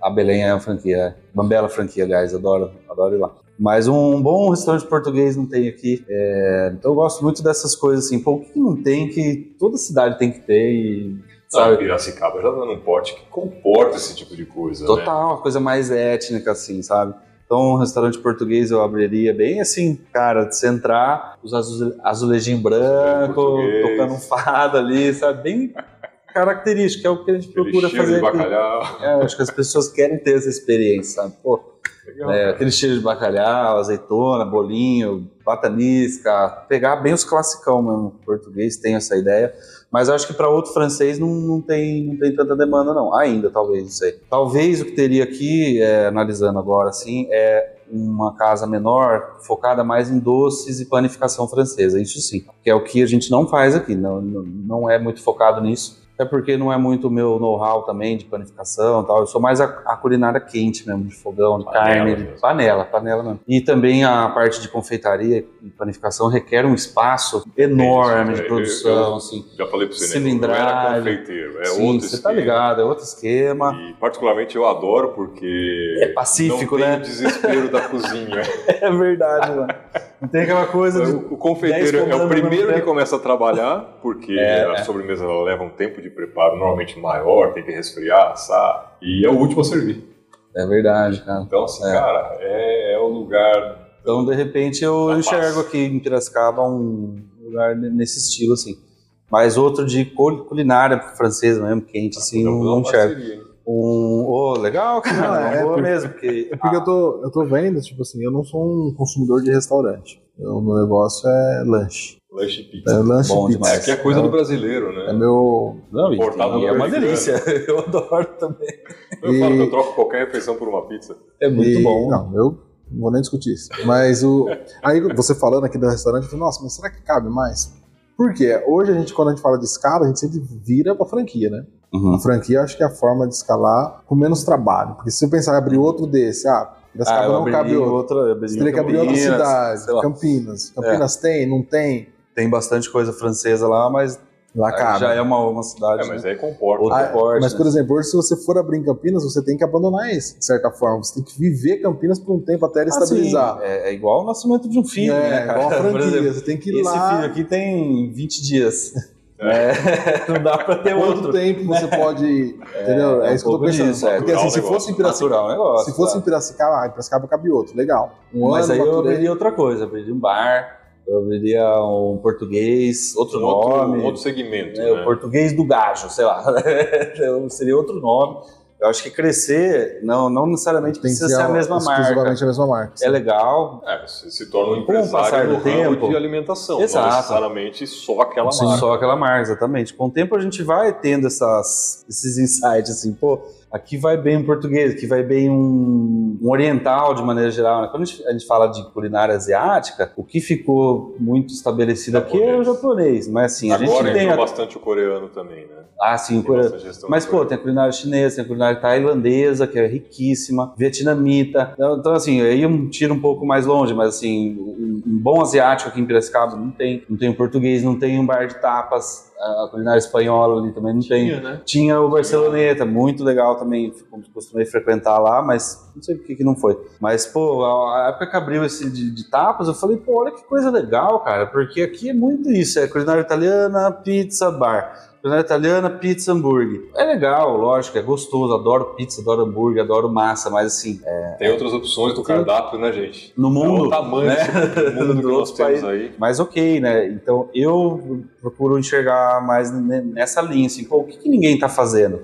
a Belém é uma franquia. É. Uma bela franquia, aliás. Adoro, adoro ir lá. Mas um bom restaurante português não tem aqui. É, então eu gosto muito dessas coisas assim. Pô, o que não tem que toda cidade tem que ter e. Sabe? Ah, Piracicaba já tá num pote que comporta esse tipo de coisa. Total, né? uma coisa mais étnica, assim, sabe? Então, um restaurante português eu abriria bem assim, cara, de você entrar, os azulejinhos branco, tocando um fado ali, sabe? Bem característica, é o que a gente Aquele procura fazer de aqui. bacalhau. É, acho que as pessoas querem ter essa experiência, sabe? Pô. É, aquele cheiro de bacalhau, azeitona, bolinho, batanisca, pegar bem os classicão mesmo. O português tem essa ideia, mas acho que para outro francês não, não, tem, não tem tanta demanda, não. Ainda, talvez, não sei. Talvez o que teria aqui, é, analisando agora assim, é uma casa menor focada mais em doces e panificação francesa, isso sim, que é o que a gente não faz aqui, não, não, não é muito focado nisso. Até porque não é muito o meu know-how também de panificação e tal. Eu sou mais a, a culinária quente mesmo, de fogão, de Panela carne, de panela, panela mesmo. E também a parte de confeitaria e panificação requer um espaço enorme É, de eu- produção, eu- assim. Já falei pra você, né? Não era confeiteiro, é Sim, outro você tá esquema. ligado, é outro esquema. E particularmente eu adoro porque É pacífico, não tem né? o desespero da cozinha. É verdade, mano. Não tem aquela coisa de. O confeiteiro é o primeiro que começa a trabalhar, porque É, a é. sobremesa leva um tempo de preparo normalmente maior, tem que resfriar, assar, e é o último a servir. É verdade, cara. Então, assim, É. cara, é, é o lugar. Então, de repente, eu enxergo aqui em Piracicaba um lugar nesse estilo, assim. Mas outro de cul- culinária francesa mesmo, quente, assim, não, Podemos não uma enxergo. parceria, hein? Um, oh, legal, cara, Não, é, é, boa porque- mesmo, porque... É porque eu, tô, eu tô vendo, tipo assim, eu não sou um consumidor de restaurante. O meu negócio é lanche. Lanche e É pizza. lanche Bom pizza. demais. É que é coisa é, do brasileiro, né? É meu. Não, e, Portado e é uma delícia, eu adoro também. Eu falo E- que eu troco qualquer refeição por uma pizza. É muito e- bom. Não, eu não vou nem discutir isso. Mas o. Aí você falando aqui do restaurante, eu falei, nossa, mas será que cabe mais? Por quê? Hoje a gente, quando a gente fala de escala, a gente sempre vira pra franquia, né? Uhum. A franquia eu acho que é a forma de escalar com menos trabalho. Porque se você pensar em abrir outro desse, ah, Ah, Piracicaba eu não cabe outro. outra, eu Você teria que abrir outra cidade. Campinas. Campinas tem, não tem? Tem bastante coisa francesa lá, mas Lá aí cabe. já é uma, uma cidade, É, mas né? aí comporta. Outro Ah, porte, mas, né? por exemplo, hoje, se você for abrir em Campinas, você tem que abandonar isso, de certa forma. Você tem que viver Campinas por um tempo até ele Ah, sim, estabilizar. é, é igual o nascimento de um filho, é, né, cara? igual a Por franquia. exemplo, você tem que ir esse lá. filho aqui tem 20 dias. É, não dá pra ter Quanto outro. tempo você pode. entendeu? É, é isso que eu tô pensando. disso, é. Porque assim, Natural se negócio, fosse em Piracicaba. Negócio. Se fosse tá? em Piracicaba, ah, em Piracicaba cabe outro. Legal. Um Mas ano, aí eu abriria outra coisa. Abriria um bar, eu abriria um português, outro Um outro, nome. um outro segmento. né, né? O português do gajo, sei lá. Então, Seria outro nome. Eu acho que crescer não, não necessariamente Tem que precisa ser a mesma marca. exclusivamente a mesma marca. É legal, É, você se torna um empresário do no ramo tempo. de alimentação. Exato. Não necessariamente só aquela Sim, marca. só aquela marca, exatamente. Com o tempo a gente vai tendo essas, esses insights, assim, pô, aqui vai bem um português, aqui vai bem um, um oriental de maneira geral. Né? Quando a gente, a gente fala de culinária asiática, o que ficou muito estabelecido aqui é o japonês. Mas assim, a Agora gente tem. A... bastante o coreano também, né? Ah, sim, o Tem coreano. bastante gestão Mas, pô, coreano. tem a culinária chinesa, tem a culinária tailandesa, que é riquíssima, vietnamita. Então, então, assim, aí eu tiro um pouco mais longe, mas, assim, um, um bom asiático aqui em Piracicaba não tem. Não tem um português, não tem um bar de tapas. A culinária espanhola ali também não tem. Tinha, né? Tinha o Barceloneta, muito legal também, costumei frequentar lá, mas não sei por que que não foi. Mas, pô, a a época que abriu esse de, de tapas, eu falei, pô, olha que coisa legal, cara, porque aqui é muito isso, é culinária italiana, pizza, bar. Culinária italiana, pizza, hambúrguer. É legal, lógico, é gostoso, adoro pizza, adoro hambúrguer, adoro massa, mas assim, é, Tem outras opções do cardápio, né, gente? no É mundo, o tamanho né? do mundo Do que nós temos país. aí. Mas ok, né? Então eu procuro enxergar mais ne- nessa linha, assim, pô, o que, que ninguém tá fazendo?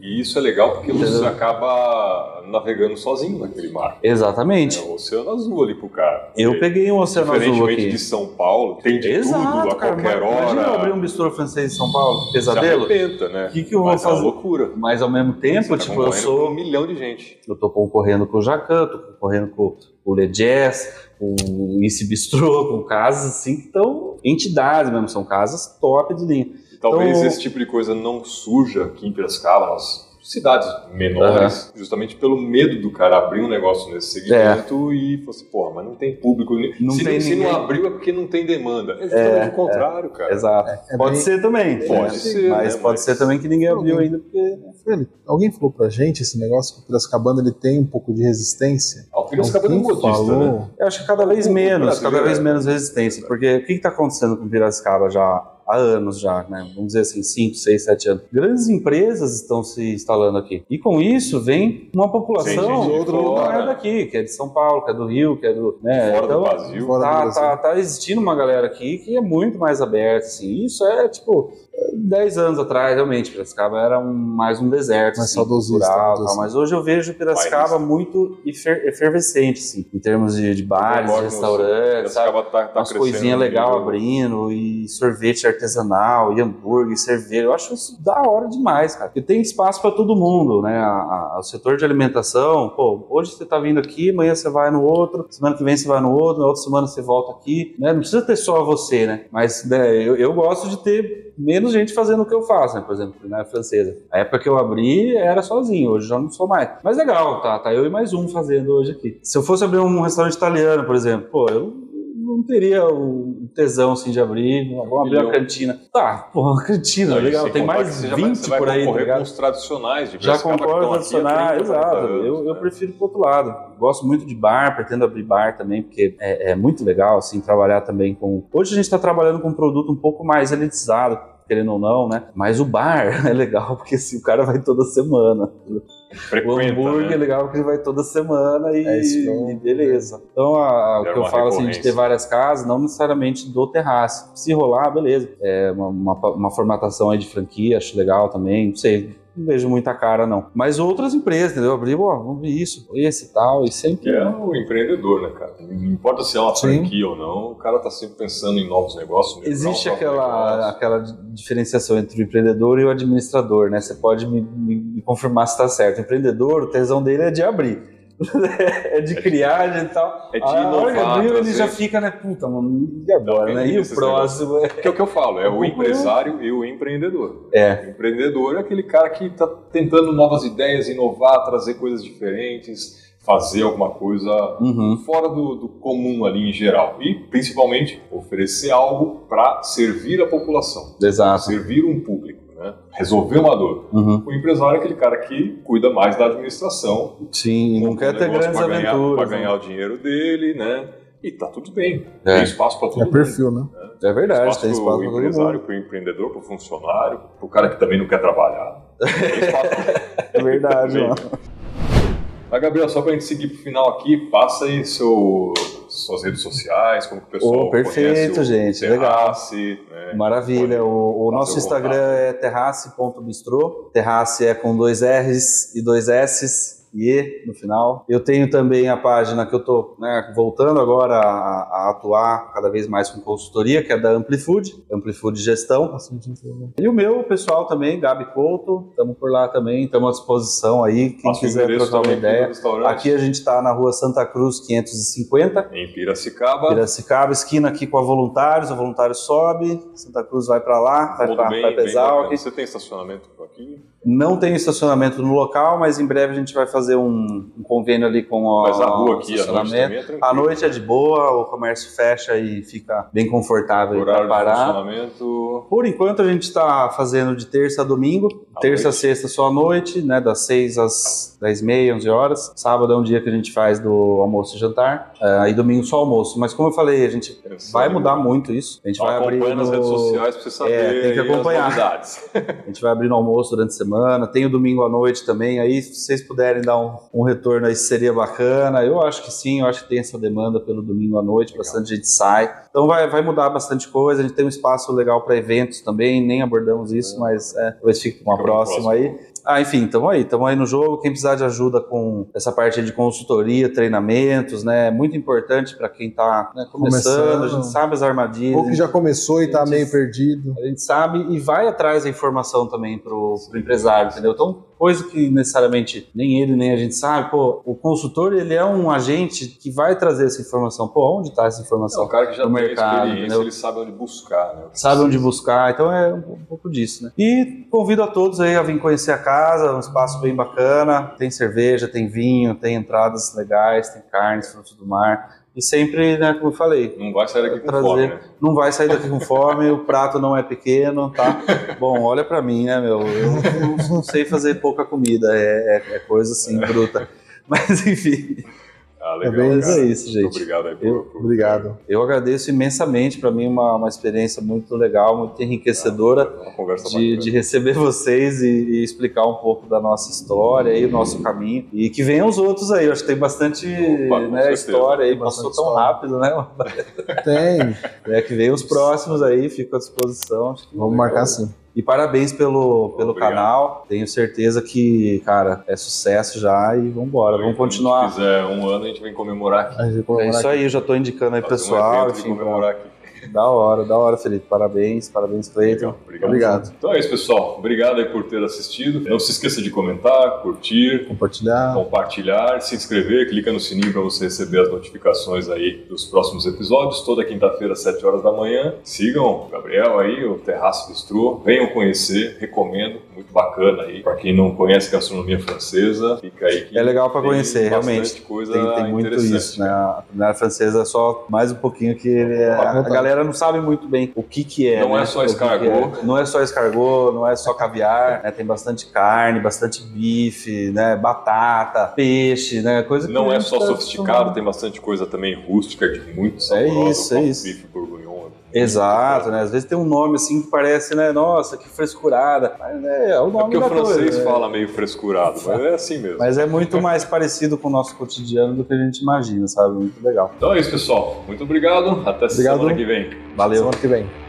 E isso é legal porque você Entendeu? acaba navegando sozinho naquele mar. Exatamente. É o oceano azul ali pro cara. Eu peguei um oceano azul Diferentemente aqui. de São Paulo, tem de Exato, tudo a cara. qualquer Imagina eu abrir hora. um bistrô francês em São Paulo, Se pesadelo. arrebenta, né? O que, que eu vou Mas é uma fazer? loucura. Mas ao mesmo tempo, Você tá tipo, eu sou. um milhão de gente. Eu tô concorrendo com o Jacan, tô concorrendo com o Le Jazz, com o Isse Bistrô, com casas assim que estão entidades mesmo, são casas top de linha. Talvez Então- esse tipo de coisa não surja aqui em Piracicaba, nas cidades menores, justamente pelo medo do cara abrir um negócio nesse segmento e falar assim, porra, mas não tem público. Não se tem se não abriu é porque não tem demanda. É justamente É, o contrário, cara. Exato. é pode bem- ser também. Pode ser, Mas né, pode mas- ser também que ninguém abriu Alguém- ainda, porque. Felipe, alguém falou pra gente esse negócio que o Piracicabana ele tem um pouco de resistência. Ah, O Piracicaba é Alguém modista, falou, né? Eu acho que cada vez O menos, cada vez é- menos resistência. Porque o que está acontecendo com Piracicaba já há anos já, né? Vamos dizer assim, 5, 6, 7 anos. Grandes empresas estão se instalando aqui. E com isso vem uma população que não é daqui, que é de São Paulo, que é do Rio, que é do. Né? Fora então, do Brasil. Fora do tá, Brasil. tá, tá existindo uma galera aqui que é muito mais aberta, assim. Isso é, tipo, 10 anos atrás, realmente, Piracicaba era um, mais um deserto, Mais assim, saudosista, tal, mas hoje eu vejo Piracicaba muito efer- efervescente, assim, em termos de, de bares, com restaurantes? Piracicaba tá, tá Umas coisinhas nível- abrindo, e sorvete artesanal, e hambúrguer, e cerveja. Eu acho isso da hora demais, cara. E tem espaço para todo mundo, né? A- a- o setor de alimentação, pô, hoje você tá vindo aqui, amanhã você vai no outro, semana que vem você vai no outro, na outra semana você volta aqui, né? Não precisa ter só você, né? Mas né, eu, eu gosto de ter menos gente fazendo o que eu faço, né? Por exemplo, na francesa. A época que eu abri era sozinho, hoje já não sou mais. Mas legal, tá? Tá eu e mais um fazendo hoje aqui. Se eu fosse abrir um restaurante italiano, por exemplo, pô, eu não teria o tesão assim de abrir, vamos abrir uma cantina. Tá, pô, uma cantina, Não, legal. Tem mais que você já 20 vai, por aí, tá ligado? com os tradicionais de Já tradicional, 30, 40 exato. eu, eu prefiro pro outro lado. Gosto muito de bar, pretendo abrir bar também, porque é, é muito legal, assim, trabalhar também com. Hoje a gente está trabalhando com um produto um pouco mais elitizado, querendo ou não, né? Mas o bar é legal, porque assim, o cara vai toda semana. O Frequenta, hambúrguer é né? legal porque ele vai toda semana e, É isso e beleza. Então, a- o que eu falo assim, de ter várias casas, não necessariamente do terraço. Se rolar, beleza. É uma, uma, uma formatação aí de franquia, acho legal também. Não sei, não vejo muita cara, não. Mas outras empresas, entendeu? Abrir, ó, vamos ver isso, esse e tal, e sempre. É o empreendedor, né, cara? Não importa se é uma Sim. franquia ou não, o cara tá sempre pensando em novos negócios. melhorar Existe aquela, negócio. aquela diferenciação entre o empreendedor e o administrador, né? Você pode me, me- me confirmar se está certo. O empreendedor, o tesão dele é de abrir. é de criar de tal. É de A hora que inovar, abriu, ele já fica, né? Puta, mano, e agora, Não, né? E o próximo? É. Que é o que eu falo, é o Uhum. empresário e o empreendedor. É. O empreendedor é aquele cara que está tentando novas ideias, inovar, trazer coisas diferentes, fazer alguma coisa Uhum. fora do, do comum ali em geral. E, principalmente, oferecer algo para servir a população, Exato. servir um público, né? resolver uma dor. Uhum. O empresário é aquele cara que cuida mais da administração, Sim, não quer ter grandes pra ganhar, aventuras. pra ganhar o dinheiro dele, né? E tá tudo bem. É. Tem espaço para todo É mundo. perfil, né? É verdade, Espaço tem pro espaço para todo empresário, mundo. pro empreendedor, pro funcionário, pro cara que também não quer trabalhar. Tem espaço É verdade, mano. Mas, Gabriel, só pra gente seguir pro final aqui, passa aí seu, suas redes sociais, como que o pessoal Ô, perfeito, conhece o gente, Terrace, né? Maravilha. O, o nosso Instagram contato. é terrace.bistrô. Terrace é com dois R's e dois S's. E no final. Eu tenho também a página que eu estou voltando agora a, a atuar cada vez mais com consultoria, que é da Amplifood, Amplifood Gestão. E o meu pessoal também, Gabi Couto, estamos por lá também, estamos à disposição aí, quem quiser trocar uma ideia. Aqui a gente está na rua Santa Cruz 550, Em Piracicaba. Piracicaba, esquina aqui com a Voluntários, a Voluntários sobe, Santa Cruz vai para lá, vai para bacana. Você tem estacionamento por aqui? Não tem estacionamento no local, mas em breve a gente vai fazer um, um convênio ali com o Mas a rua aqui, à noite também é. À noite é de boa, o comércio fecha e fica bem confortável para parar. Por enquanto a gente está fazendo de terça a domingo, À terça noite? sexta só à noite, né, das 6 às 10 e meia, 11 horas. Sábado é um dia que a gente faz do almoço e jantar, aí domingo só almoço. Mas como eu falei, a gente vai mudar muito isso. A gente vai abrir Acompanha nas no- redes sociais pra você saber É, tem que acompanhar. A gente vai abrir no almoço durante a semana, tem o domingo à noite também. Aí, se vocês puderem dar um, um retorno aí, seria bacana. Eu acho que sim, eu acho que tem essa demanda pelo domingo à noite, bastante gente sai. Então vai, vai mudar bastante coisa. A gente tem um espaço legal para eventos também, nem abordamos isso, mas é, talvez fique para uma Fica próxima aí. Ah, enfim, estamos aí, estamos aí no jogo. Quem precisar de ajuda com essa parte de consultoria, treinamentos, né? É muito importante para quem está começando. Começando. A gente sabe as armadilhas. Ou que já começou e tá Gente, meio perdido. A gente sabe e vai atrás da informação também pro, pro empresário, entendeu? Então, coisa que necessariamente nem ele nem a gente sabe, pô, o consultor ele é um agente que vai trazer essa informação. Pô, onde está essa É informação? um cara que já no tem mercado, experiência, entendeu? ele sabe onde buscar, né? Sabe onde buscar, então é um pouco disso, né? E convido a todos aí a vir conhecer a casa, um espaço bem bacana, tem cerveja, tem vinho, tem entradas legais, tem carnes, frutos do mar. E sempre, né, como eu falei, Não vai sair daqui com Trazer. fome, né? não vai sair daqui com fome, o prato não é pequeno, tá? Bom, olha pra mim, né, meu? Eu não, não sei fazer pouca comida, é, é- é coisa assim, bruta. Mas enfim, Ah, legal, bem mas cara. é isso, Muito gente. obrigado aí por, Eu- por- Obrigado. Eu agradeço imensamente, pra mim uma, uma experiência muito legal, muito enriquecedora conversa de, de receber vocês e, e explicar um pouco da nossa história e o nosso caminho. E que venham os outros aí, eu acho que tem bastante Opa, né, história aí, passou tão história. rápido, né? Tem. É, que venham os próximos aí, fico à disposição. Vamos marcar sim. E parabéns pelo, pelo Obrigado. canal. Tenho certeza que, cara, é sucesso já e vambora. Vamos continuar. Se fizer um ano, a gente vem comemorar aqui. Gente É isso aqui. aí, eu já tô indicando aí Fazer um pessoal. evento e enfim, comemorar aqui. Da hora, da hora, Felipe. Parabéns, parabéns, Cleiton. Obrigado. Obrigado. Então é isso, pessoal. Obrigado aí por ter assistido. Não se esqueça de comentar, curtir, Compartilhar. compartilhar, se inscrever, clica no sininho para você receber as notificações aí dos próximos episódios. Toda quinta-feira, às 7 horas da manhã. Sigam o Gabriel aí, o Terraço Bistrô. Venham conhecer, recomendo. Muito bacana aí. Para quem não conhece gastronomia francesa, fica aí É legal tem conhecer, realmente. Coisa Tem, tem muito isso, né? A culinária francesa é só mais um pouquinho que a vontade. Galera não sabe muito bem o que que é. Não né? é só escargot. é. Não é só escargot, não é só caviar, né? Tem bastante carne, bastante bife, né? Batata, peixe, né? Coisa que Não é só tá sofisticado, acostumado. tem bastante coisa também rústica, de muito É saborosa. isso, é isso. Bife. Exato, né? Às vezes tem um nome assim que parece, né? Nossa, que frescurada. Mas né, é o É nome porque o francês coisa. né? fala meio frescurado, mas é assim mesmo. Mas é muito mais parecido com o nosso cotidiano do que a gente imagina, sabe? Muito legal. Então é isso, pessoal. Muito obrigado. Até Obrigado. semana que vem. Valeu. Semana que vem.